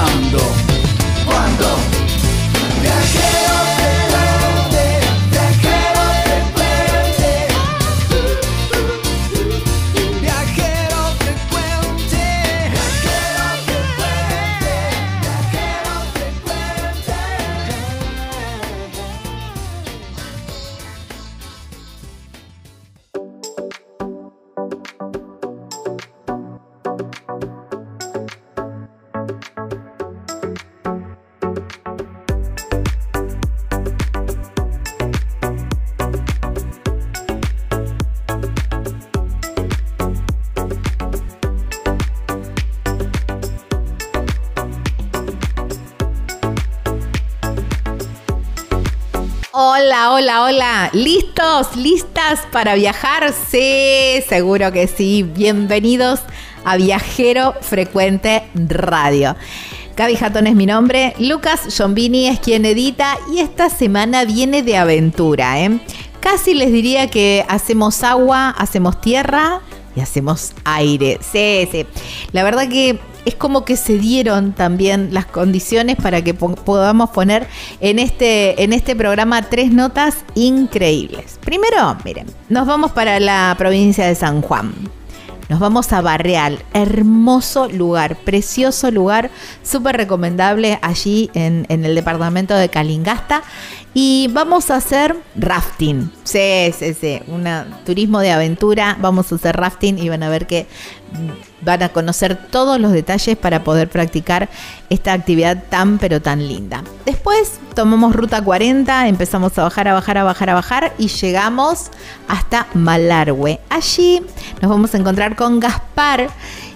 Ahora, ¿Listos? ¿Listas para viajar? Sí, seguro que sí. Bienvenidos a Viajero Frecuente Radio. Gaby Jatón es mi nombre, Lucas Giombini es quien edita y esta semana viene de aventura. ¿eh? Casi les diría que hacemos agua, hacemos tierra y hacemos aire. Sí, sí. La verdad que es como que se dieron también las condiciones para que po- podamos poner en este, en este programa tres notas increíbles. Primero, miren, nos vamos para la provincia de San Juan. Nos vamos a Barreal, hermoso lugar, precioso lugar, súper recomendable allí en, en el departamento de Calingasta. Y vamos a hacer rafting. Sí, sí, sí, un turismo de aventura. Vamos a hacer rafting y van a ver que van a conocer todos los detalles para poder practicar esta actividad tan pero tan linda. Después tomamos ruta 40, empezamos a bajar, a bajar, a bajar, a bajar y llegamos hasta Malargüe. Allí nos vamos a encontrar con Gaspar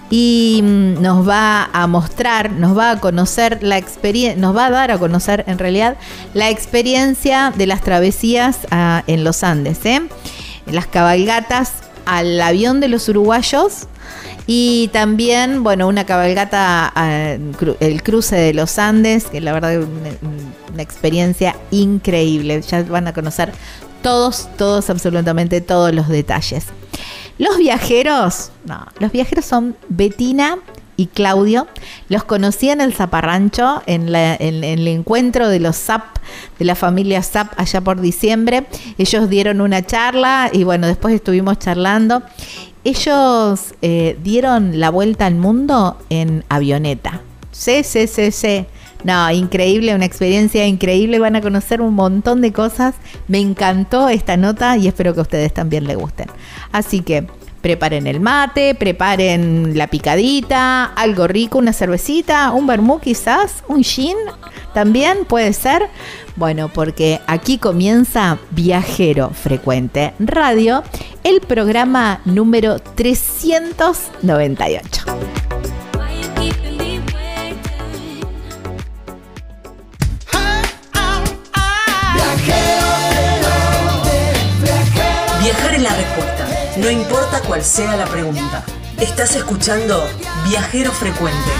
y mm, nos va a mostrar, nos va a conocer la experiencia, nos va a dar a conocer en realidad la experiencia de las travesías ah, en los Andes, ¿eh? las cabalgatas al avión de los uruguayos y también, bueno, una cabalgata, el cruce de los Andes, que la verdad una experiencia increíble. Ya van a conocer todos, todos, absolutamente todos los detalles. Los viajeros, no, los viajeros son Betina y Claudio. Los conocí en el Zaparrancho, en, el encuentro de los ZAP, de la familia ZAP allá por diciembre. Ellos dieron una charla y bueno, después estuvimos charlando. Ellos eh, dieron la vuelta al mundo en avioneta. Sí, sí, sí, sí. No, increíble, una experiencia increíble. Van a conocer un montón de cosas. Me encantó esta nota y espero que a ustedes también les gusten. Así que preparen el mate, preparen la picadita, algo rico, una cervecita, un vermú quizás, un gin, también puede ser. Bueno, porque aquí comienza Viajero Frecuente Radio, el programa número 398. Respuesta, no importa cuál sea la pregunta. Estás escuchando Viajero Frecuente.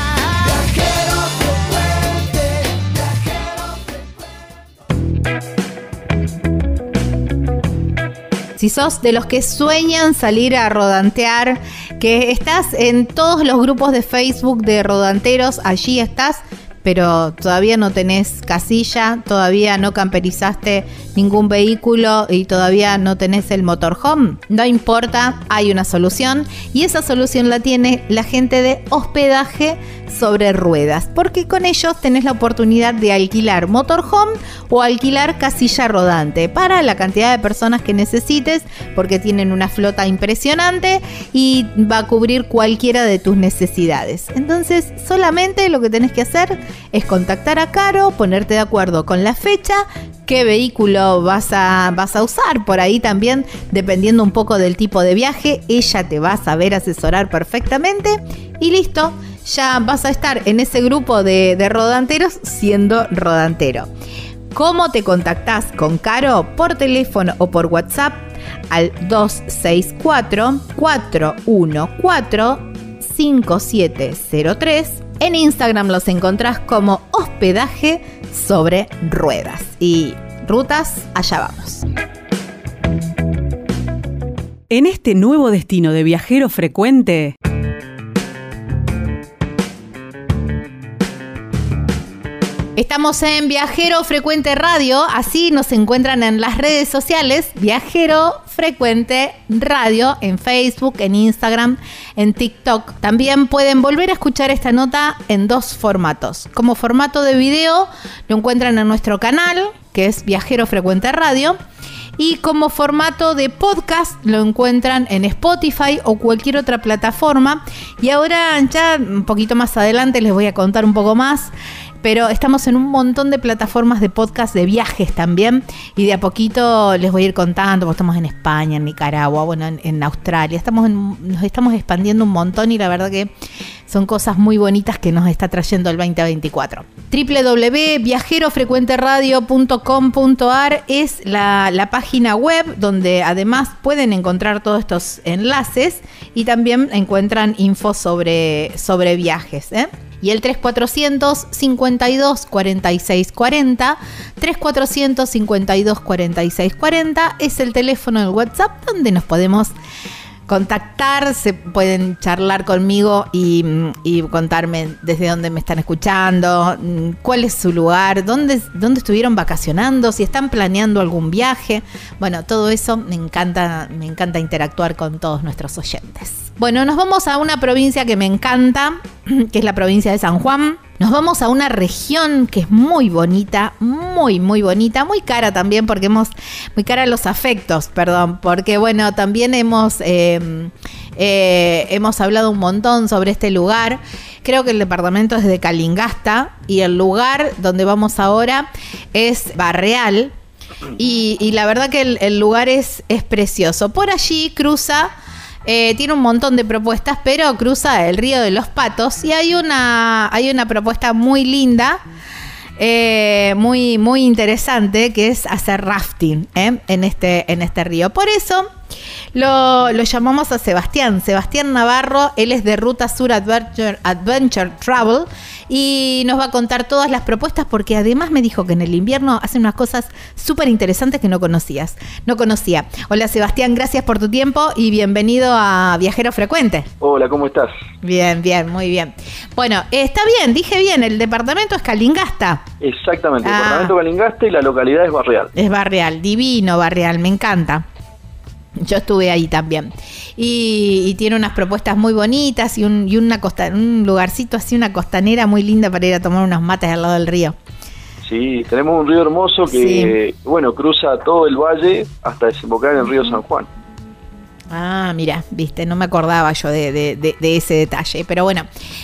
Si sos de los que sueñan salir a rodantear, que estás en todos los grupos de Facebook de rodanteros, allí estás, pero todavía no tenés casilla, todavía no camperizaste ningún vehículo y todavía no tenés el motorhome, no importa, hay una solución y esa solución la tiene la gente de hospedaje sobre ruedas, porque con ellos tenés la oportunidad de alquilar motorhome o alquilar casilla rodante para la cantidad de personas que necesites, porque tienen una flota impresionante y va a cubrir cualquiera de tus necesidades. Entonces, solamente lo que tenés que hacer es contactar a Caro, ponerte de acuerdo con la fecha, qué vehículo vas a, vas a usar. Por ahí también, dependiendo un poco del tipo de viaje, ella te va a saber asesorar perfectamente y listo ya vas a estar en ese grupo de, rodanteros siendo rodantero. ¿Cómo te contactás con Caro? Por teléfono o por WhatsApp al 264-414-5703. En Instagram los encontrás como hospedaje sobre ruedas. Y rutas, allá vamos. En este nuevo destino de viajero frecuente, Estamos en Viajero Frecuente Radio, así nos encuentran en las redes sociales, Viajero Frecuente Radio, en Facebook, en Instagram, en TikTok. También pueden volver a escuchar esta nota en dos formatos. Como formato de video lo encuentran en nuestro canal, que es Viajero Frecuente Radio. Y como formato de podcast lo encuentran en Spotify o cualquier otra plataforma. Y ahora ya un poquito más adelante les voy a contar un poco más pero estamos en un montón de plataformas de podcast de viajes también y de a poquito les voy a ir contando, porque estamos en España, en Nicaragua, bueno, en, Australia, estamos nos estamos expandiendo un montón y la verdad que son cosas muy bonitas que nos está trayendo el 2024. www.viajerofrecuenteradio.com.ar es la, la página web donde además pueden encontrar todos estos enlaces y también encuentran info sobre, sobre viajes. ¿eh? Y el 3400 52 46 40. 3400 52 46 40 es el teléfono del WhatsApp donde nos podemos contactar, se pueden charlar conmigo y, contarme desde dónde me están escuchando, cuál es su lugar, dónde, dónde estuvieron vacacionando, si están planeando algún viaje. Bueno, todo eso me encanta, me encanta interactuar con todos nuestros oyentes. Bueno, nos vamos a una provincia que me encanta, que es la provincia de San Juan. Nos vamos a una región que es muy bonita, muy, muy bonita, muy cara también, porque hemos, muy cara los afectos, perdón, porque bueno, también hemos, em, eh, hemos hablado un montón sobre este lugar. Creo que el departamento es de Calingasta y el lugar donde vamos ahora es Barreal. Y, la verdad que el, el lugar es, es precioso. Por allí cruza eh, tiene un montón de propuestas, pero cruza el río de los patos y hay una, hay una propuesta muy linda. Eh, muy, muy interesante que es hacer rafting ¿eh? en, este, en este río. Por eso lo, llamamos a Sebastián, Sebastián Navarro, él es de Ruta Sur Adventure, Adventure Travel y nos va a contar todas las propuestas porque además me dijo que en el invierno hacen unas cosas súper interesantes que no conocías, no conocía. Hola Sebastián, gracias por tu tiempo y bienvenido a Viajero Frecuente. Hola, ¿cómo estás? Bien, bien, muy bien. Bueno, está bien, dije bien, el departamento es Calingasta. Exactamente, el ah. departamento Calingasta y la localidad es Barreal. Es Barreal, divino Barreal, me encanta. Yo estuve ahí también. Y, tiene unas propuestas muy bonitas y, un, una costa, un lugarcito así, una costanera muy linda para ir a tomar unos mates al lado del río. Sí, tenemos un río hermoso que, bueno, cruza todo el valle hasta desembocar en el río San Juan. Ah, mira, viste, no me acordaba yo de, de, de, ese detalle. Pero bueno,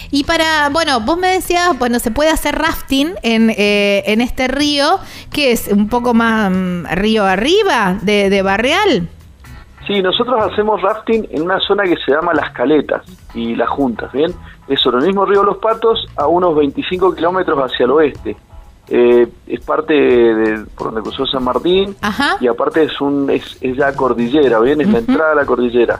y para, bueno, vos me decías, bueno, se puede hacer rafting en, eh, en este río, que es un poco más mm, río arriba de, de Barreal. Sí, nosotros hacemos rafting en una zona que se llama Las Caletas y Las Juntas, ¿bien? Es sobre el mismo río Los Patos a unos 25 kilómetros hacia el oeste. Eh, es parte de, por donde cruzó San Martín y aparte es un es, ya cordillera, bien, es la entrada a la cordillera.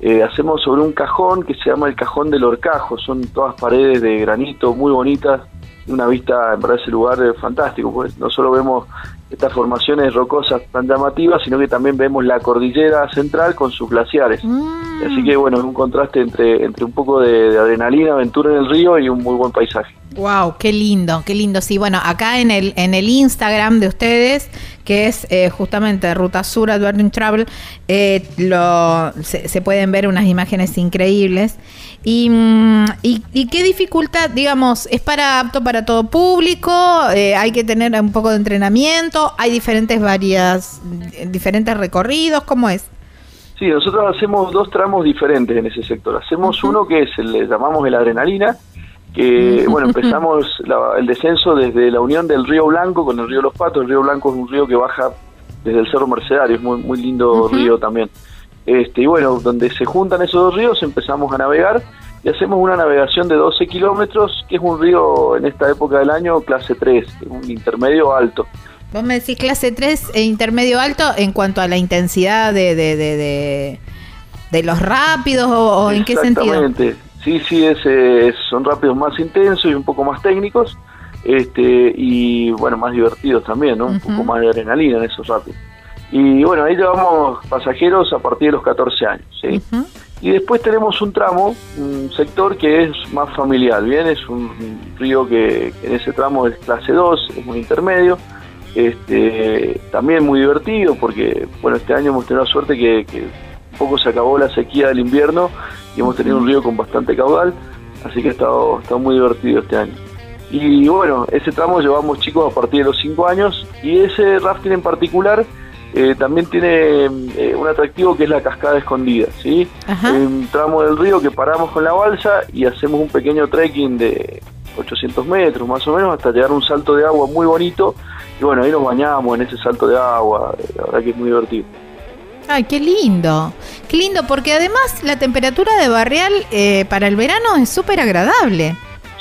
Eh, hacemos sobre un cajón que se llama el cajón del Orcajo, son todas paredes de granito muy bonitas, una vista en verdad ese lugar es fantástico, pues no solo vemos estas formaciones rocosas tan llamativas, sino que también vemos la cordillera central con sus glaciares. Mm. Así que bueno, es un contraste entre, entre un poco de, adrenalina, aventura en el río y un muy buen paisaje. Wow, qué lindo, qué lindo. Sí, bueno, acá en el en el Instagram de ustedes, que es eh, justamente Ruta Sur Adverting Travel, eh, lo, se, pueden ver unas imágenes increíbles. Mm, y, y, qué dificultad, digamos, es para apto para todo público, eh, hay que tener un poco de entrenamiento, hay diferentes varias, diferentes recorridos, ¿cómo es? Sí, nosotros hacemos dos tramos diferentes en ese sector. Hacemos uno que es, le llamamos el adrenalina, que bueno, empezamos el descenso desde la unión del río Blanco con el río Los Patos. El río Blanco es un río que baja desde el Cerro Mercedario, es muy, muy lindo río también. Este, y bueno, donde se juntan esos dos ríos empezamos a navegar y hacemos una navegación de 12 kilómetros, que es un río en esta época del año clase 3, un intermedio alto. Vos me decís clase 3 e intermedio alto en cuanto a la intensidad de, de, de, los rápidos o, en qué sentido. Exactamente, sí, sí, es, son rápidos más intensos y un poco más técnicos este y bueno, más divertidos también, ¿no? Un poco más de adrenalina en esos rápidos. Y bueno, ahí llevamos pasajeros a partir de los 14 años, ¿sí? Y después tenemos un tramo, un sector que es más familiar, ¿bien? Es un río que en ese tramo es clase 2, es un intermedio, este, también muy divertido porque, bueno, este año hemos tenido la suerte que, un poco se acabó la sequía del invierno y hemos tenido un río con bastante caudal, así que ha estado, muy divertido este año. Y bueno, ese tramo llevamos chicos a partir de los 5 años y ese rafting en particular eh, también tiene eh, un atractivo que es la cascada escondida, ¿sí? Un tramo del río que paramos con la balsa y hacemos un pequeño trekking de 800 metros más o menos hasta llegar a un salto de agua muy bonito y bueno, ahí nos bañamos en ese salto de agua, la verdad que es muy divertido. Ay, qué lindo, qué lindo, porque además la temperatura de Barrial eh, para el verano es súper agradable.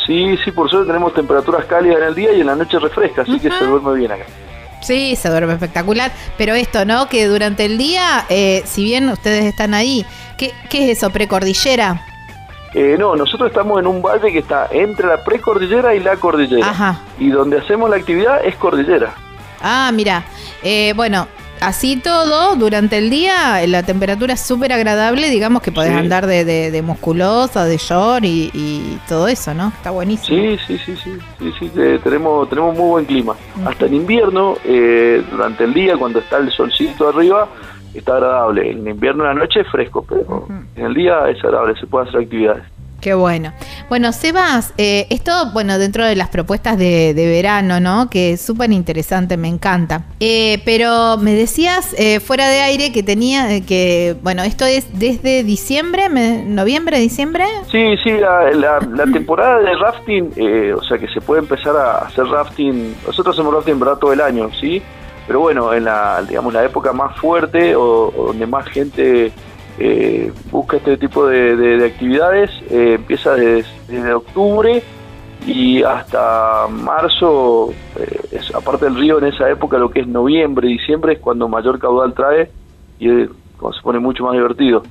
Sí, sí, por suerte tenemos temperaturas cálidas en el día y en la noche refresca, así que se duerme bien acá. Sí, se duerme espectacular, pero esto, ¿no? Que durante el día, eh, si bien ustedes están ahí, ¿qué, qué es eso, precordillera? Eh, no, nosotros estamos en un valle que está entre la precordillera y la cordillera. Ajá. Y donde hacemos la actividad es cordillera. Ah, mira. Eh, bueno, así todo, durante el día la temperatura es súper agradable, digamos que podés andar de, de, musculosa, de short y, todo eso, ¿no? Está buenísimo. Sí, sí, sí, sí, sí, sí tenemos, tenemos muy buen clima. Hasta en invierno, eh, durante el día, cuando está el solcito arriba, está agradable. En invierno en la noche es fresco, pero en el día es agradable, se puede hacer actividades. Qué bueno. Bueno, Sebas, eh, esto, bueno, dentro de las propuestas de, verano, ¿no? Que es súper interesante, me encanta. Eh, pero me decías eh, fuera de aire que tenía, eh, que, bueno, esto es desde diciembre, noviembre, diciembre. Sí, sí, la, temporada de rafting, o sea que se puede empezar a hacer rafting, nosotros hacemos rafting, ¿verdad? Todo el año, ¿sí? Pero bueno, en la, digamos, la época más fuerte o, donde más gente eh, busca este tipo de, actividades, eh, empieza desde, octubre y hasta marzo, eh, aparte del río en esa época, lo que es noviembre, diciembre es cuando mayor caudal trae y se pone mucho más divertido.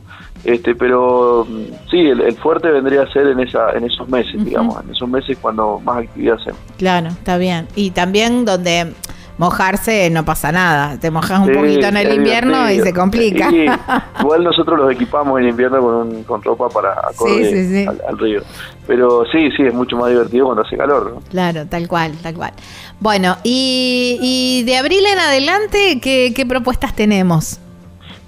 Este, pero mm, sí, el, fuerte vendría a ser en esa, en esos meses, digamos, en esos meses cuando más actividad hacemos. Claro, está bien. Y también donde mojarse no pasa nada. Te mojas un poquito en el invierno y se complica. igual nosotros los equipamos en invierno con, con ropa para acorde al, río. Pero sí, sí, es mucho más divertido cuando hace calor. Claro, tal cual, tal cual. Bueno, y, de abril en adelante, ¿qué, propuestas tenemos?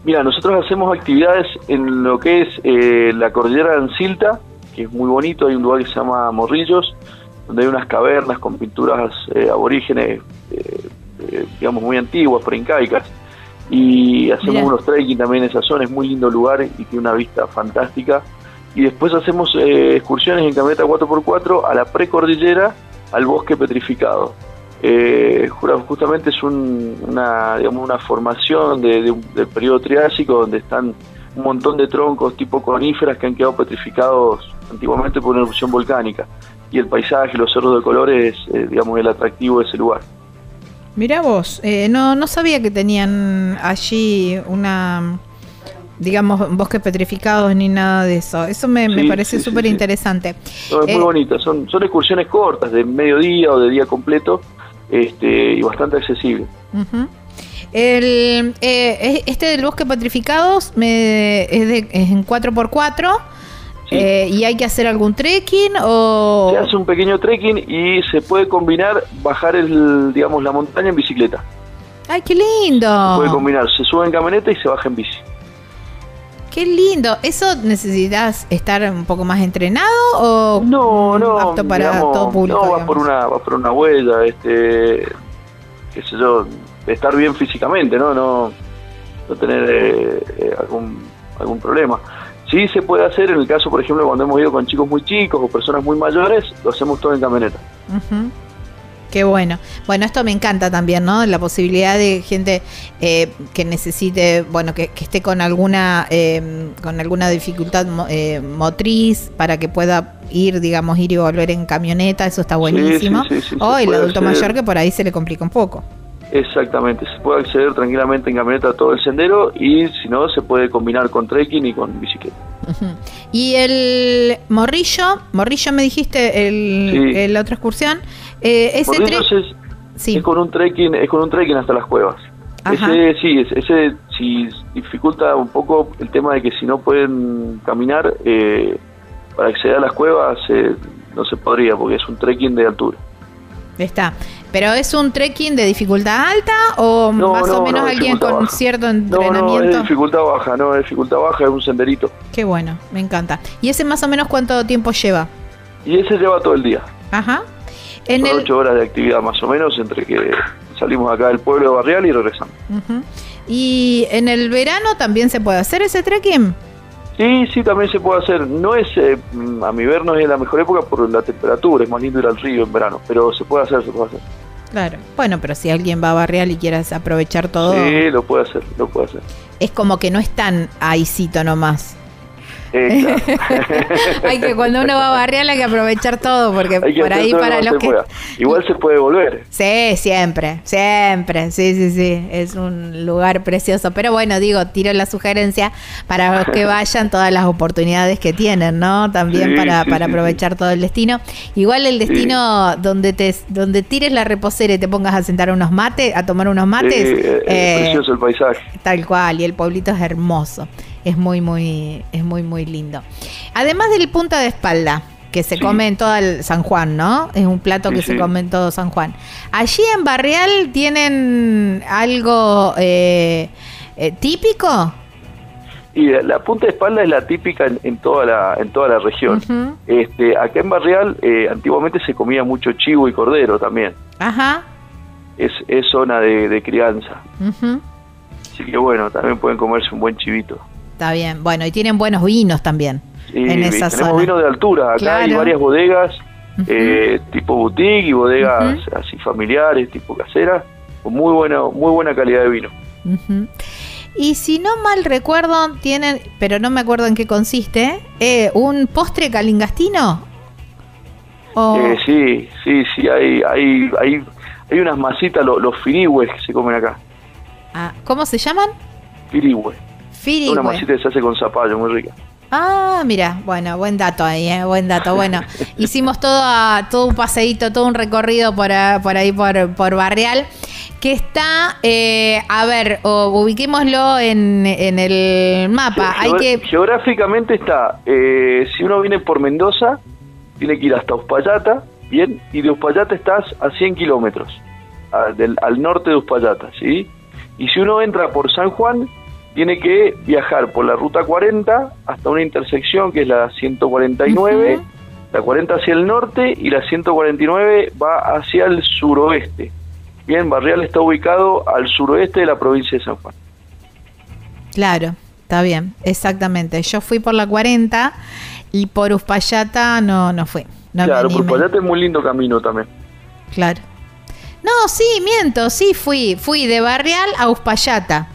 Mira, nosotros hacemos actividades en lo que es eh, la cordillera de Ancilta, que es muy bonito, hay un lugar que se llama Morrillos, donde hay unas cavernas con pinturas eh, aborígenes, eh, eh, digamos, muy antiguas, preincaicas. y hacemos unos trekking también en esa zona, es muy lindo lugar y tiene una vista fantástica. Y después hacemos eh, excursiones en camioneta 4x4 a la precordillera, al bosque petrificado. Eh, justamente es una, digamos, una formación de, del periodo triásico donde están un montón de troncos tipo coníferas que han quedado petrificados antiguamente por una erupción volcánica. Y el paisaje, los cerros de colores, eh, digamos, el atractivo de ese lugar. Mira vos, eh, no, no sabía que tenían allí una, digamos, bosques petrificados ni nada de eso. Eso me, parece súper interesante. es muy eh, bonito, son, son excursiones cortas, de mediodía o de día completo, este, y bastante accesibles. El, eh, este del bosque petrificados me, es, de, es en 4x4 eh, ¿Y hay que hacer algún trekking o...? Se hace un pequeño trekking y se puede combinar bajar el, digamos, la montaña en bicicleta. ¡Ay, qué lindo! Se puede combinar, se sube en camioneta y se baja en bici. Qué lindo. ¿Eso necesitas estar un poco más entrenado o no, no, apto para todo público? No, va por una, va por una huella, este, qué sé yo, estar bien físicamente, ¿no? No, no tener eh, eh, algún, algún problema. Sí se puede hacer en el caso, por ejemplo, cuando hemos ido con chicos muy chicos o personas muy mayores, lo hacemos todo en camioneta. Qué bueno. Bueno, esto me encanta también, ¿no? La posibilidad de gente eh, que necesite, bueno, que, esté con alguna eh, con alguna dificultad eh, motriz para que pueda ir, digamos, ir y volver en camioneta, eso está buenísimo. o el adulto mayor que por ahí se le complica un poco. Exactamente, se puede acceder tranquilamente en camioneta a todo el sendero y si no, se puede combinar con trekking y con bicicleta. Y el morrillo, morrillo me dijiste, el, la otra excursión, eh, ese es, es, con un trekking, es con un trekking hasta las cuevas. Ese sí, ese si dificulta un poco el tema de que si no pueden caminar eh, para acceder a las cuevas eh, no se podría porque es un trekking de altura. Está. ¿Pero es un trekking de dificultad alta o más o menos alguien con cierto entrenamiento? No, es dificultad baja, no, es dificultad baja, es un senderito. Qué bueno, me encanta. ¿Y ese más o menos cuánto tiempo lleva? Y ese lleva todo el día. Ajá. En Son ocho horas de actividad más o menos entre que salimos acá del pueblo de Barrial y regresamos. ¿Y en el verano también se puede hacer ese trekking? Sí, sí, también se puede hacer. No es, eh, a mi ver, no es la mejor época por la temperatura, es más lindo ir al río en verano, pero se puede hacer, se puede hacer. Claro, bueno, pero si alguien va a Barrial y quieras aprovechar todo. Sí, lo puede hacer, lo puede hacer. Es como que no es tan ahícito nomás. hay que cuando uno va a barrial hay que aprovechar todo porque por ahí para los que igual se puede volver. Sí siempre siempre. Sí sí sí. Es un lugar precioso. Pero bueno digo tiro la sugerencia para los que vayan todas las oportunidades que tienen no también para, para aprovechar todo el destino. Igual el destino donde te donde tires la reposera y te pongas a sentar unos mates a tomar unos mates es eh, precioso el paisaje. tal cual y el pueblito es hermoso es muy, muy, es muy, muy lindo. Además del punta de espalda, que se come en todo el San Juan, ¿no? Es un plato que se come en todo San Juan. Allí en Barrial tienen algo eh, eh, típico. Y la punta de espalda es la típica en, toda la en toda la región. Este, acá en Barrial eh, antiguamente se comía mucho chivo y cordero también. Ajá. Es, es zona de, crianza. Así que bueno, también pueden comerse un buen chivito. Está bien. Bueno, y tienen buenos vinos también en esa tenemos vinos de altura. Acá hay varias bodegas eh, tipo boutique y bodegas así familiares, tipo caseras, con muy buena, muy buena calidad de vino. Y si no mal recuerdo, tienen, pero no me acuerdo en qué consiste, eh, un postre calingastino. Eh, sí, sí, sí, hay, hay, hay, hay unas masitas, los, los que se comen acá. Ah, ¿Cómo se llaman? Firigües. Una masita que se hace con zapallo, muy rica. Ah, mira, bueno, buen dato ahí, ¿eh? buen dato. Bueno, hicimos todo, todo un paseíto, todo un recorrido por, ah, por ahí, por, por Barrial, que está, eh, a ver, ubiquémoslo en, en el mapa. Hay que... Geográficamente está, eh, si uno viene por Mendoza, tiene que ir hasta Uspallata, bien, y de Uspallata estás a 100 kilómetros, al norte de Uspallata, ¿sí? Y si uno entra por San Juan, tiene que viajar por la ruta 40 hasta una intersección que es la 149, la 40 hacia el norte y la 149 va hacia el suroeste. Bien, Barrial está ubicado al suroeste de la provincia de San Juan. Claro, está bien, exactamente. Yo fui por la 40 y por Uspallata no, no fui. No claro, por. Uspallata es muy lindo camino también. Claro. No, sí, miento, sí fui, fui de Barrial a Uspallata.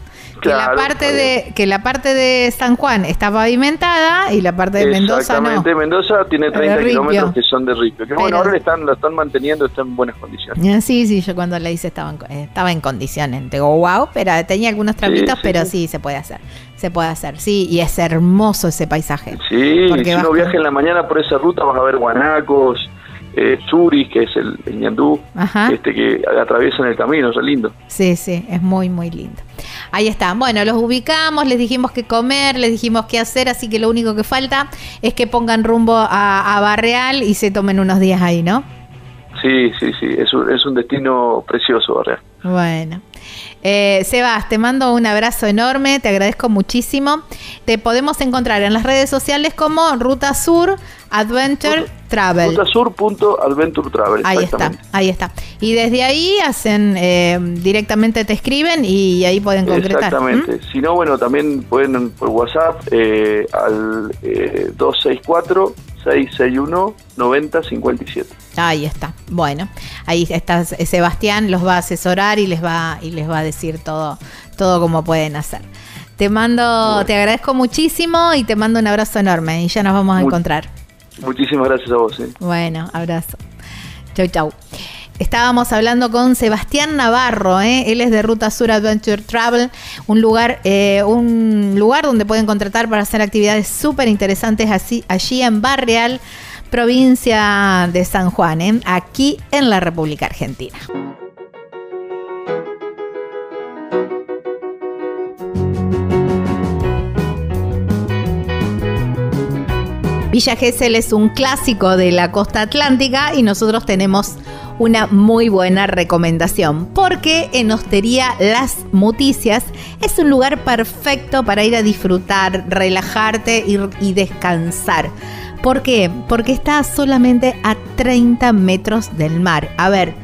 Que la Claro, parte de que la parte de San Juan está pavimentada y la parte de Mendoza no. Exactamente, Mendoza tiene 30 ripio. kilómetros que son de ripio. Que bueno, Pero- ahora le están, lo están manteniendo, está en buenas condiciones. Eh, Sí, sí, yo cuando la hice estaba en, eh, estaba en condiciones. Digo, wow, pero tenía algunos tramitos, sí, pero sí. sí, se puede hacer. Se puede hacer, sí, y es hermoso ese paisaje. Sí, Porque si uno viaja en la mañana por esa ruta vas a ver guanacos, eh, churis, que es el, el ñandú, Ajá. este que atraviesan el camino, es lindo. Sí, sí, es muy, muy lindo. Ahí está. Bueno, los ubicamos, les dijimos qué comer, les dijimos qué hacer, así que lo único que falta es que pongan rumbo a, a Barreal y se tomen unos días ahí, ¿no? Sí, sí, sí, es un, es un destino precioso, Barrea. Bueno. Eh, Sebas, te mando un abrazo enorme, te agradezco muchísimo. Te podemos encontrar en las redes sociales como Ruta Sur Adventure Travel. Ahí está, ahí está. Y desde ahí hacen, eh, directamente te escriben y ahí pueden concretar. Exactamente. Si no, bueno, también pueden por WhatsApp eh, al eh, 264-661-9057. Ahí está. Bueno, ahí está Sebastián, los va a asesorar y les va y les va a decir todo todo cómo pueden hacer. Te mando, te agradezco muchísimo y te mando un abrazo enorme y ya nos vamos a encontrar. Muchísimas gracias a vos. eh. Bueno, abrazo. Chau, chau. Estábamos hablando con Sebastián Navarro, ¿eh? él es de Ruta Sur Adventure Travel, un lugar, eh, un lugar donde pueden contratar para hacer actividades súper interesantes así, allí en Barrial, provincia de San Juan, ¿eh? aquí en la República Argentina. Villa Gesell es un clásico de la costa atlántica y nosotros tenemos una muy buena recomendación porque en Hostería Las Muticias es un lugar perfecto para ir a disfrutar, relajarte y, y descansar. ¿Por qué? Porque está solamente a 30 metros del mar. A ver,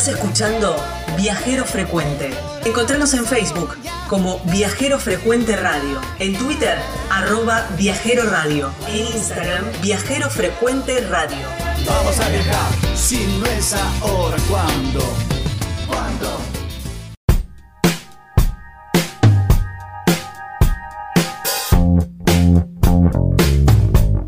Estás escuchando Viajero Frecuente. Encontranos en Facebook como Viajero Frecuente Radio, en Twitter arroba Viajero Radio, en Instagram Viajero Frecuente Radio. Vamos a viajar, si no es ahora, ¿cuándo?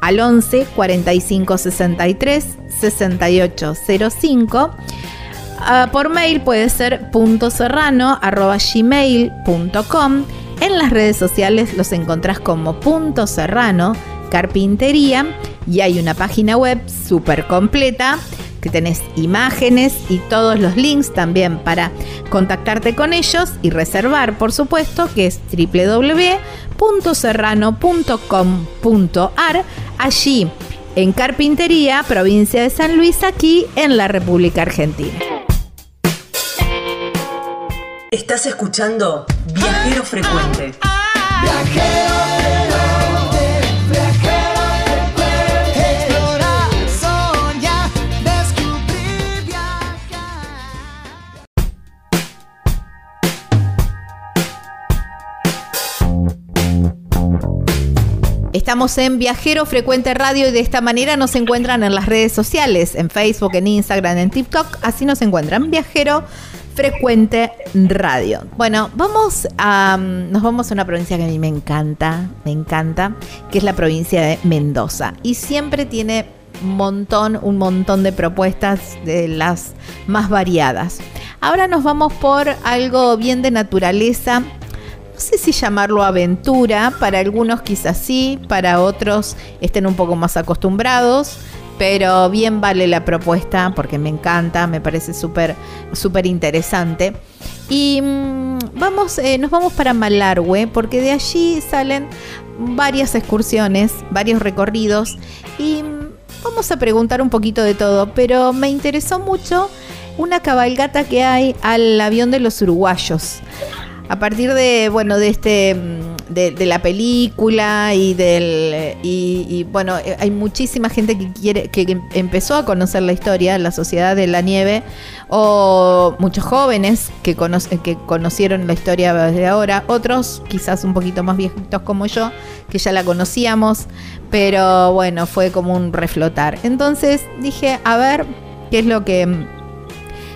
al 11 45 63 68 05. Uh, por mail puede ser punto serrano. En las redes sociales los encontrás como punto serrano carpintería y hay una página web súper completa que tenés imágenes y todos los links también para contactarte con ellos y reservar, por supuesto, que es www.serrano.com.ar, allí en Carpintería, provincia de San Luis, aquí en la República Argentina. Estás escuchando Viajero Frecuente. Explorar, Estamos en Viajero Frecuente Radio y de esta manera nos encuentran en las redes sociales, en Facebook, en Instagram, en TikTok. Así nos encuentran Viajero Frecuente Radio. Bueno, vamos a, nos vamos a una provincia que a mí me encanta, me encanta, que es la provincia de Mendoza. Y siempre tiene un montón, un montón de propuestas de las más variadas. Ahora nos vamos por algo bien de naturaleza no sé si llamarlo aventura, para algunos quizás sí, para otros estén un poco más acostumbrados, pero bien vale la propuesta porque me encanta, me parece súper interesante. Y mm, vamos, eh, nos vamos para Malargüe porque de allí salen varias excursiones, varios recorridos y mm, vamos a preguntar un poquito de todo, pero me interesó mucho una cabalgata que hay al avión de los uruguayos a partir de bueno de este mm, de, la película y del y, bueno eh, hay muchísima gente que quiere que em- empezó a conocer la historia la sociedad de la nieve o muchos jóvenes que, conoce- que conocieron la historia desde ahora otros quizás un poquito más viejitos como yo que ya la conocíamos pero bueno fue como un reflotar. Entonces dije a ver qué es lo que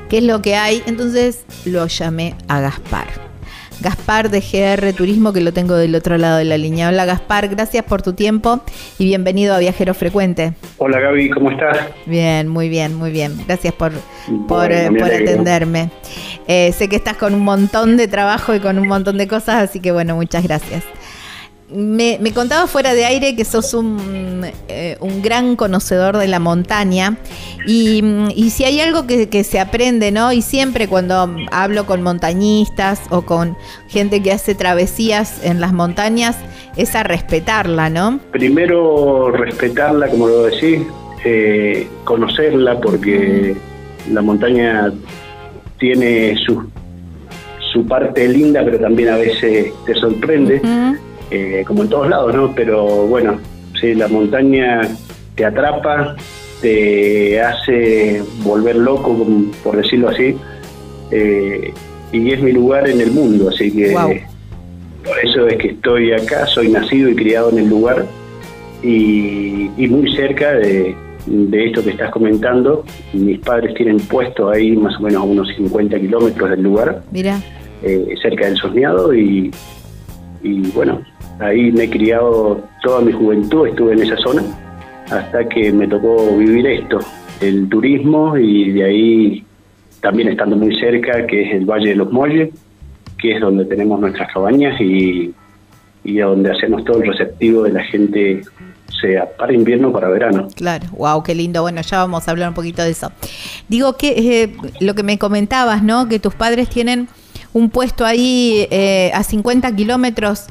qué es lo que hay entonces lo llamé a Gaspar Gaspar de GR Turismo, que lo tengo del otro lado de la línea. Hola Gaspar, gracias por tu tiempo y bienvenido a Viajero Frecuente. Hola Gaby, ¿cómo estás? Bien, muy bien, muy bien. Gracias por, por, eh, por atenderme. Eh, sé que estás con un montón de trabajo y con un montón de cosas, así que bueno, muchas gracias. Me, me contaba fuera de aire que sos un, eh, un gran conocedor de la montaña y, y si hay algo que, que se aprende, ¿no? Y siempre cuando hablo con montañistas o con gente que hace travesías en las montañas es a respetarla, ¿no? Primero respetarla, como lo decís, eh, conocerla, porque la montaña tiene su, su parte linda, pero también a veces te sorprende, Ujú. Eh, como en todos lados, ¿no? Pero bueno, sí, la montaña te atrapa, te hace volver loco, por decirlo así, eh, y es mi lugar en el mundo, así que... Por eso es que estoy acá, soy nacido y criado en el lugar y, y muy cerca de, de esto que estás comentando. Mis padres tienen puesto ahí más o menos a unos 50 kilómetros del lugar, Mira, eh, cerca del Sosneado y, y bueno, ahí me he criado toda mi juventud, estuve en esa zona hasta que me tocó vivir esto, el turismo y de ahí también estando muy cerca, que es el Valle de los Molles, que es donde tenemos nuestras cabañas y, y donde hacemos todo el receptivo de la gente, sea para invierno o para verano. Claro, wow, qué lindo. Bueno, ya vamos a hablar un poquito de eso. Digo que eh, lo que me comentabas, ¿no? Que tus padres tienen un puesto ahí eh, a 50 kilómetros.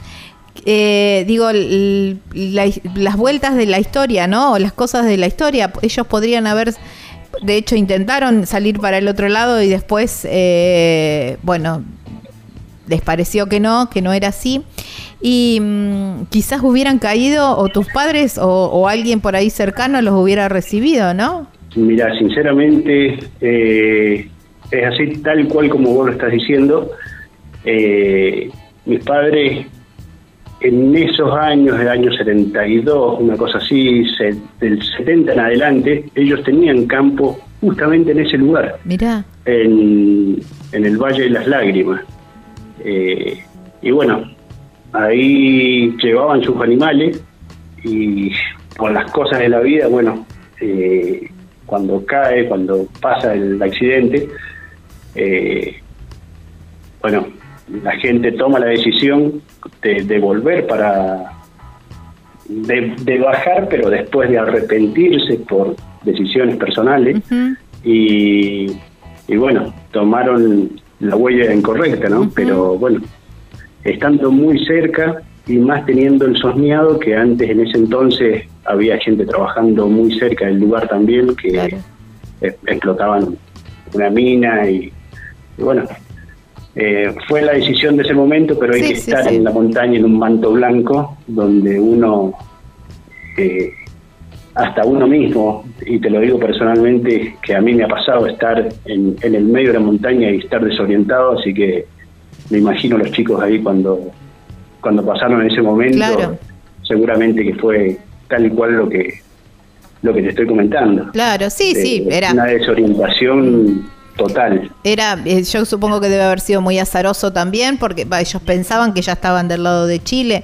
eh, digo, la- las vueltas de la historia, ¿no? O las cosas de la historia. Ellos podrían haber, de hecho, intentaron salir para el otro lado y después, eh, bueno, les pareció que no, que no era así. Y mm, quizás hubieran caído o tus padres o, o alguien por ahí cercano los hubiera recibido, ¿no? Mira, sinceramente, eh, es así tal cual como vos lo estás diciendo. Eh, mis padres, en esos años, el año 72, una cosa así, se- del 70 en adelante, ellos tenían campo justamente en ese lugar, Mirá, en, en el Valle de las Lágrimas. Eh, y bueno, ahí llevaban sus animales y por las cosas de la vida, bueno, eh, cuando cae, cuando pasa el accidente, eh, bueno, la gente toma la decisión de, de volver para, de, de bajar, pero después de arrepentirse por decisiones personales y, y bueno, tomaron la huella incorrecta, ¿no? Pero bueno, estando muy cerca y más teniendo el sosneado que antes en ese entonces había gente trabajando muy cerca del lugar también que Claro. explotaban una mina y, y bueno, eh, fue la decisión de ese momento, pero hay Sí, que sí, estar sí. en la montaña en un manto blanco donde uno eh, hasta uno mismo, y te lo digo personalmente, que a mí me ha pasado estar en, en el medio de la montaña y estar desorientado, así que me imagino los chicos ahí cuando, cuando pasaron en ese momento, Claro. seguramente que fue tal y cual lo que, lo que te estoy comentando. claro, sí, sí, Eh, era, Una desorientación total. era, eh, yo supongo que debe haber sido muy azaroso también, porque ellos pensaban que ya estaban del lado de Chile.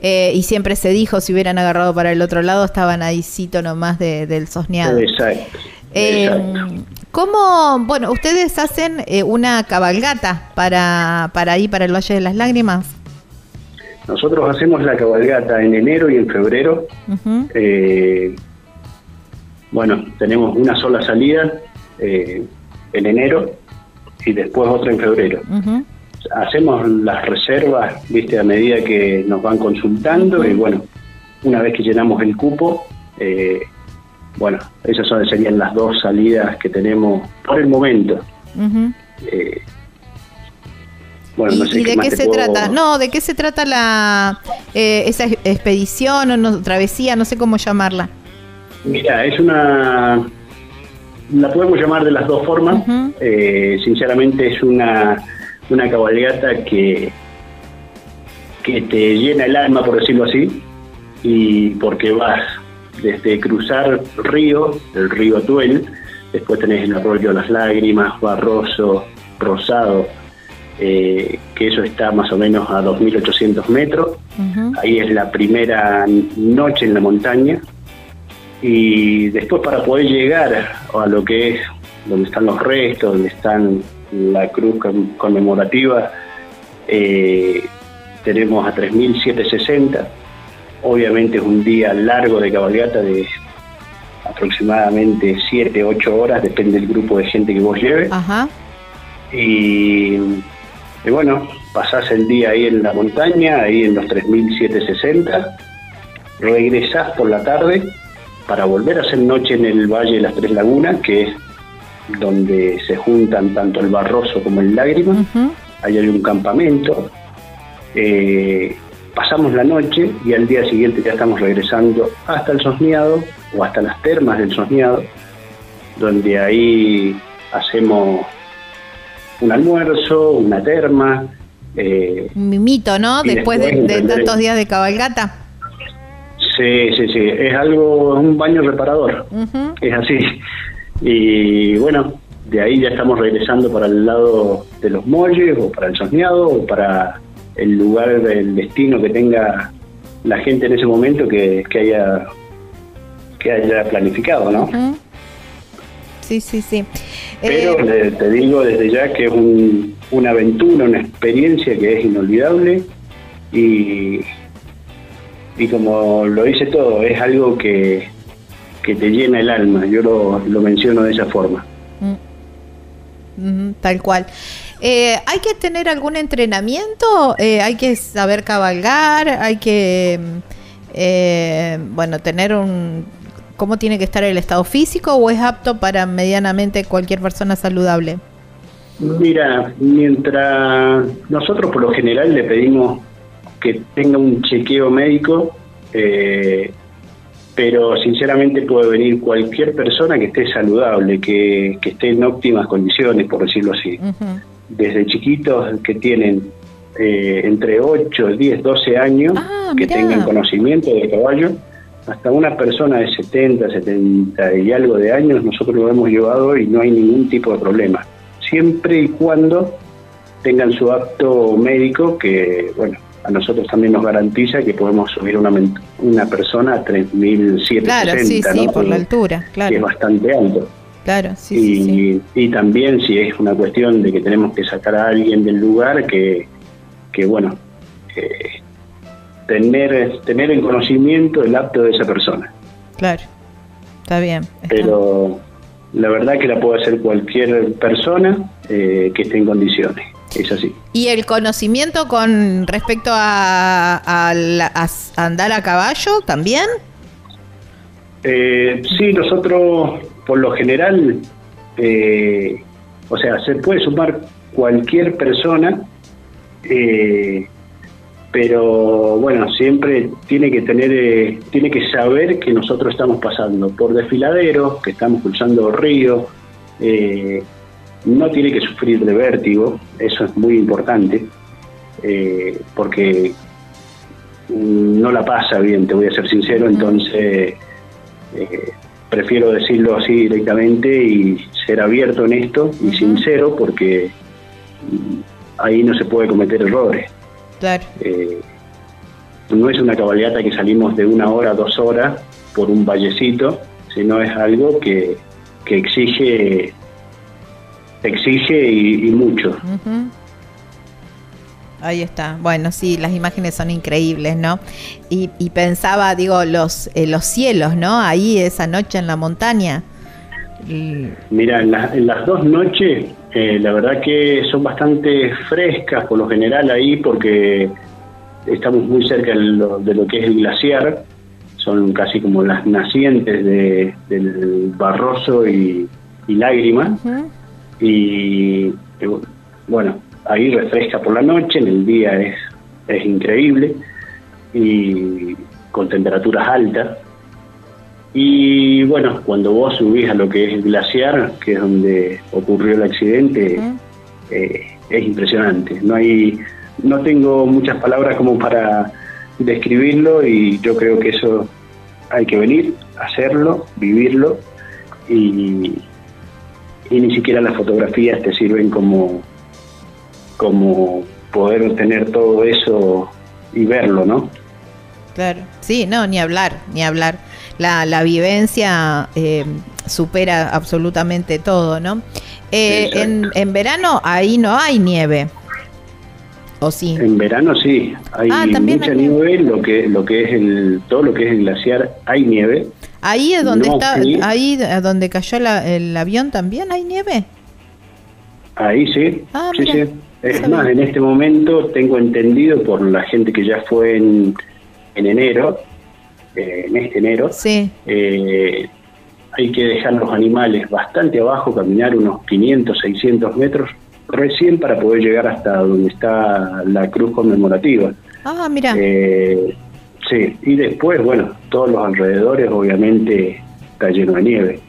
eh, y siempre se dijo, si hubieran agarrado para el otro lado, estaban ahí cito nomás de, del sosneado. Exacto. Eh, exacto. ¿Cómo, bueno, ustedes hacen eh, una cabalgata para, para ahí, para el Valle de las Lágrimas? Nosotros hacemos la cabalgata en enero y en febrero. Eh, bueno, tenemos una sola salida eh, en enero y después otra en febrero. Hacemos las reservas, viste, a medida que nos van consultando y bueno, una vez que llenamos el cupo, eh, bueno, esas son, serían las dos salidas que tenemos por el momento. Ujú. Eh, bueno, ¿Y, no sé y de qué se puedo- trata? No, ¿de qué se trata la eh, esa ex- expedición o no, travesía? No sé cómo llamarla. Mira, es una. La podemos llamar de las dos formas. Eh, sinceramente, es una, una cabalgata que, que te llena el alma, por decirlo así, y porque vas desde cruzar río, el río Tuel, después tenés el arroyo Las Lágrimas, Barroso, Rosado, eh, que eso está más o menos a 2.800 metros. Ujú. Ahí es la primera noche en la montaña. Y después para poder llegar a lo que es donde están los restos, donde están la cruz con- conmemorativa, eh, tenemos a 3.760. Obviamente es un día largo de cabalgata de aproximadamente 7, 8 horas, depende del grupo de gente que vos lleves. Ajá. Y, y bueno, pasás el día ahí en la montaña, ahí en los 3.760, regresás por la tarde para volver a hacer noche en el Valle de las Tres Lagunas, que es donde se juntan tanto el Barroso como el Lágrima. Ahí hay un campamento. Eh, pasamos la noche y al día siguiente ya estamos regresando hasta el Sosneado o hasta las termas del Sosneado, donde ahí hacemos un almuerzo, una terma. eh, Un mimito, ¿no? Después de, de tantos días de cabalgata. Sí, sí, sí, es algo, un baño reparador. Es así. Y bueno, de ahí ya estamos regresando para el lado de los molles o para el soñado o para el lugar del destino que tenga la gente en ese momento que, que haya que haya planificado, ¿no? Sí, sí, sí. Pero Eh, te digo desde ya que es un- una aventura, una experiencia que es inolvidable y, y como lo dice todo, es algo que, que te llena el alma, yo lo, lo menciono de esa forma. Ujú, tal cual. Eh, ¿Hay que tener algún entrenamiento? Eh, ¿Hay que saber cabalgar? ¿Hay que, mm, eh, bueno, tener un... ¿Cómo tiene que estar el estado físico o es apto para medianamente cualquier persona saludable? Mira, mientras nosotros por lo general le pedimos que tenga un chequeo médico, eh, pero sinceramente puede venir cualquier persona que esté saludable, que, que esté en óptimas condiciones, por decirlo así. Desde chiquitos que tienen eh, entre 8, 10, 12 años, Ah, que mirá. tengan conocimiento de caballo, hasta una persona de 70, 70 y algo de años, nosotros lo hemos llevado y no hay ningún tipo de problema. Siempre y cuando tengan su acto médico, que, bueno, a nosotros también nos garantiza que podemos subir una, una persona a 3.760, Claro, sí, sí, ¿no? por la altura, Que es claro. bastante alto. Claro, sí, y, sí, sí. y también si es una cuestión de que tenemos que sacar a alguien del lugar, que, que bueno, eh, tener, tener el conocimiento el apto de esa persona. Claro. Está bien. está- Pero la verdad que la puede hacer cualquier persona eh, que esté en condiciones. Es así. ¿Y el conocimiento con respecto a, a la- a s- andar a caballo también? Eh, sí, nosotros por lo general, eh, o sea, se puede sumar cualquier persona, eh, pero bueno, siempre tiene que tener, eh, tiene que saber que nosotros estamos pasando por desfiladeros, que estamos cruzando ríos, eh, no tiene que sufrir de vértigo, eso es muy importante, eh, porque no la pasa bien, te voy a ser sincero, entonces eh, prefiero decirlo así directamente y ser abierto en esto y sincero porque ahí no se puede cometer errores. Claro. Eh, no es una cabalgata que salimos de una hora, dos horas por un vallecito, sino es algo que, que exige exige y, y mucho. Ahí está. Bueno, sí, las imágenes son increíbles, ¿no? Y, y pensaba, digo, los, eh, los cielos, ¿no? Ahí esa noche en la montaña. Y- Mira, en, la- en las dos noches, eh, la verdad que son bastante frescas por lo general ahí porque estamos muy cerca de lo, de lo que es el glaciar, son casi como las nacientes de- del Barroso y, y Lágrima. Y bueno, ahí refresca por la noche, en el día es, es increíble, y con temperaturas altas. Y bueno, cuando vos subís a lo que es el glaciar, que es donde ocurrió el accidente, eh, es impresionante. No hay, no tengo muchas palabras como para describirlo y yo creo que eso hay que venir, hacerlo, vivirlo y, y ni siquiera las fotografías te sirven como, como poder tener todo eso y verlo, ¿no? Claro. Sí, no, ni hablar, ni hablar. La, la vivencia eh, supera absolutamente todo, ¿no? Eh, en, en verano ahí no hay nieve. ¿O sí? En verano sí, hay Ah, mucha hay nieve. nieve, lo que lo que es el todo lo que es el glaciar hay nieve. Ahí es donde No, está, sí. ahí donde cayó la- el avión también hay nieve. Ahí sí, Ah, sí, sí. Es más, en este momento tengo entendido por la gente que ya fue en, en enero, eh, en este enero, Sí. eh, hay que dejar los animales bastante abajo, caminar unos 500, 600 metros recién para poder llegar hasta donde está la cruz conmemorativa. Ah, mira. Eh, sí, y después, bueno, todos los alrededores obviamente está lleno de nieve.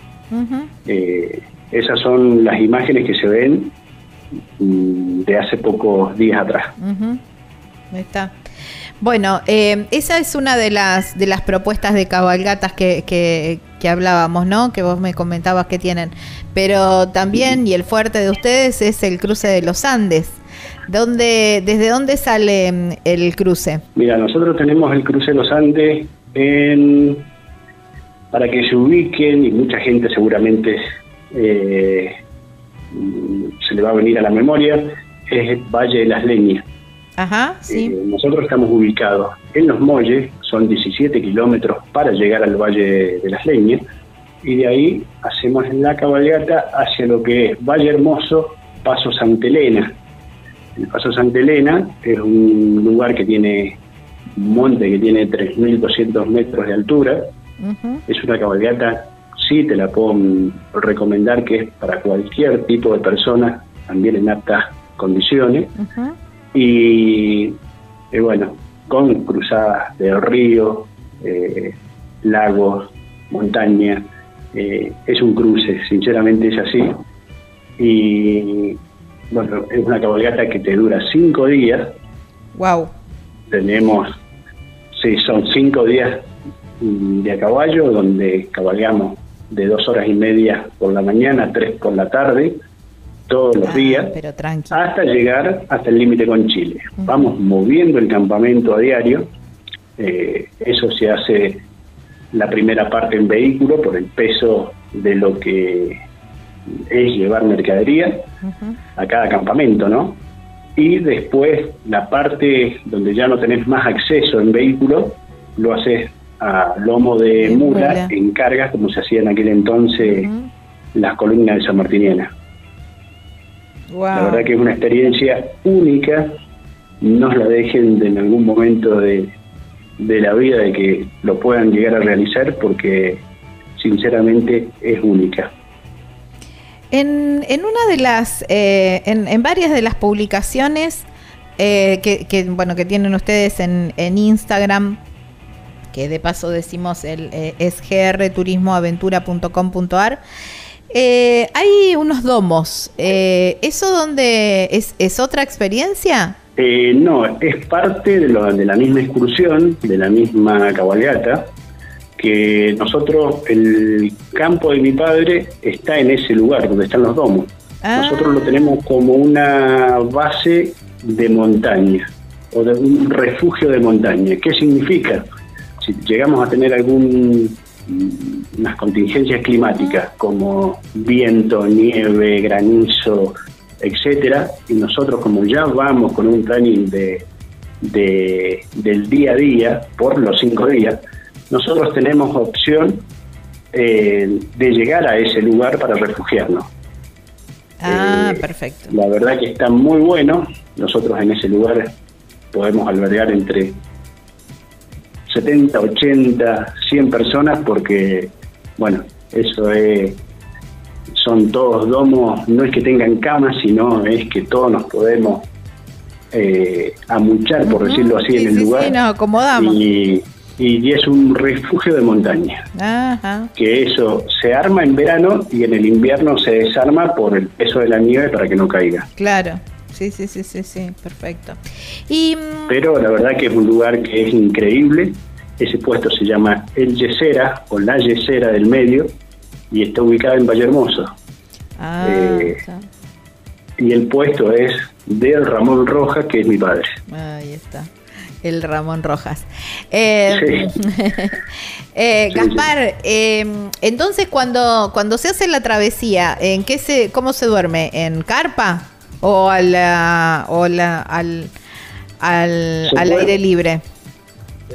Eh, esas son las imágenes que se ven mm, de hace pocos días atrás. Ahí está. Bueno, eh, esa es una de las de las propuestas de cabalgatas que que hablábamos, ¿no? Que vos me comentabas que tienen. Pero también, y el fuerte de ustedes es el cruce de los Andes. ¿Dónde, ¿Desde dónde sale mm, el cruce? Mira, nosotros tenemos el cruce de los Andes en, para que se ubiquen y mucha gente seguramente eh, se le va a venir a la memoria, es Valle de las Leñas. Ajá, sí. Eh, nosotros estamos ubicados en Los Molles, son 17 kilómetros para llegar al Valle de las Leñas, y de ahí hacemos la cabalgata hacia lo que es Valle Hermoso, Paso Santa Elena. El Paso Santa Elena es un lugar que tiene un monte que tiene 3.200 metros de altura. Es una cabalgata, sí te la puedo recomendar que es para cualquier tipo de persona, también en aptas condiciones y eh, bueno, con cruzadas de río, eh, lagos, montaña, eh, es un cruce, sinceramente es así. Y bueno, es una cabalgata que te dura cinco días, Wow. tenemos, sí, son cinco días de a caballo, donde cabalgamos de dos horas y media por la mañana, tres por la tarde, todos los Ah, días Pero hasta llegar hasta el límite con Chile. Vamos moviendo el campamento a diario. Eh, eso se hace la primera parte en vehículo por el peso de lo que es llevar mercadería a cada campamento, ¿no? Y después la parte donde ya no tenés más acceso en vehículo, lo haces a lomo de De mula, mula. en cargas, como se hacía en aquel entonces las columnas de San Martiniana. Wow. La verdad que es una experiencia única. No la dejen de en algún momento de, de la vida de que lo puedan llegar a realizar porque sinceramente es única. En, en una de las, eh, en, varias de las publicaciones eh, que, bueno, que tienen ustedes en, en Instagram, que de paso decimos el, eh, es grturismoaventura.com.ar, eh, hay unos domos. Eh, ¿Eso donde es, es otra experiencia? No, es parte de, lo- de la misma excursión, de la misma cabalgata, que nosotros, el campo de mi padre está en ese lugar donde están los domos. Ah. Nosotros lo tenemos como una base de montaña o de un refugio de montaña. ¿Qué significa? Si llegamos a tener algún mm, unas contingencias climáticas como viento, nieve, granizo, etcétera, y nosotros como ya vamos con un planning de, de- del día a día por los cinco días, nosotros tenemos opción eh, de llegar a ese lugar para refugiarnos. Ah, Eh, perfecto. La verdad que está muy bueno. Nosotros en ese lugar podemos albergar entre 70, 80, 100 personas porque, bueno, eso es, son todos domos, no es que tengan camas, sino es que todos nos podemos eh, amuchar, por decirlo así, sí, en el sí, lugar. sí, nos acomodamos. Y, y es un refugio de montaña Ajá. que eso se arma en verano y en el invierno se desarma por el peso de la nieve para que no caiga. Claro. Sí, sí, sí, sí, sí, perfecto. Y mm, Pero la verdad que es un lugar que es increíble. Ese puesto se llama El Yesera o La Yesera del Medio y está ubicado en Valle Hermoso. ah, eh. Y el puesto es del Ramón Rojas, que es mi padre. Ahí está. El Ramón Rojas. Eh, eh, Sí, Gaspar, eh, entonces cuando, cuando se hace la travesía, ¿en qué se, cómo se duerme? ¿En carpa? ¿O, a la- o la- al, al, al puede. aire libre?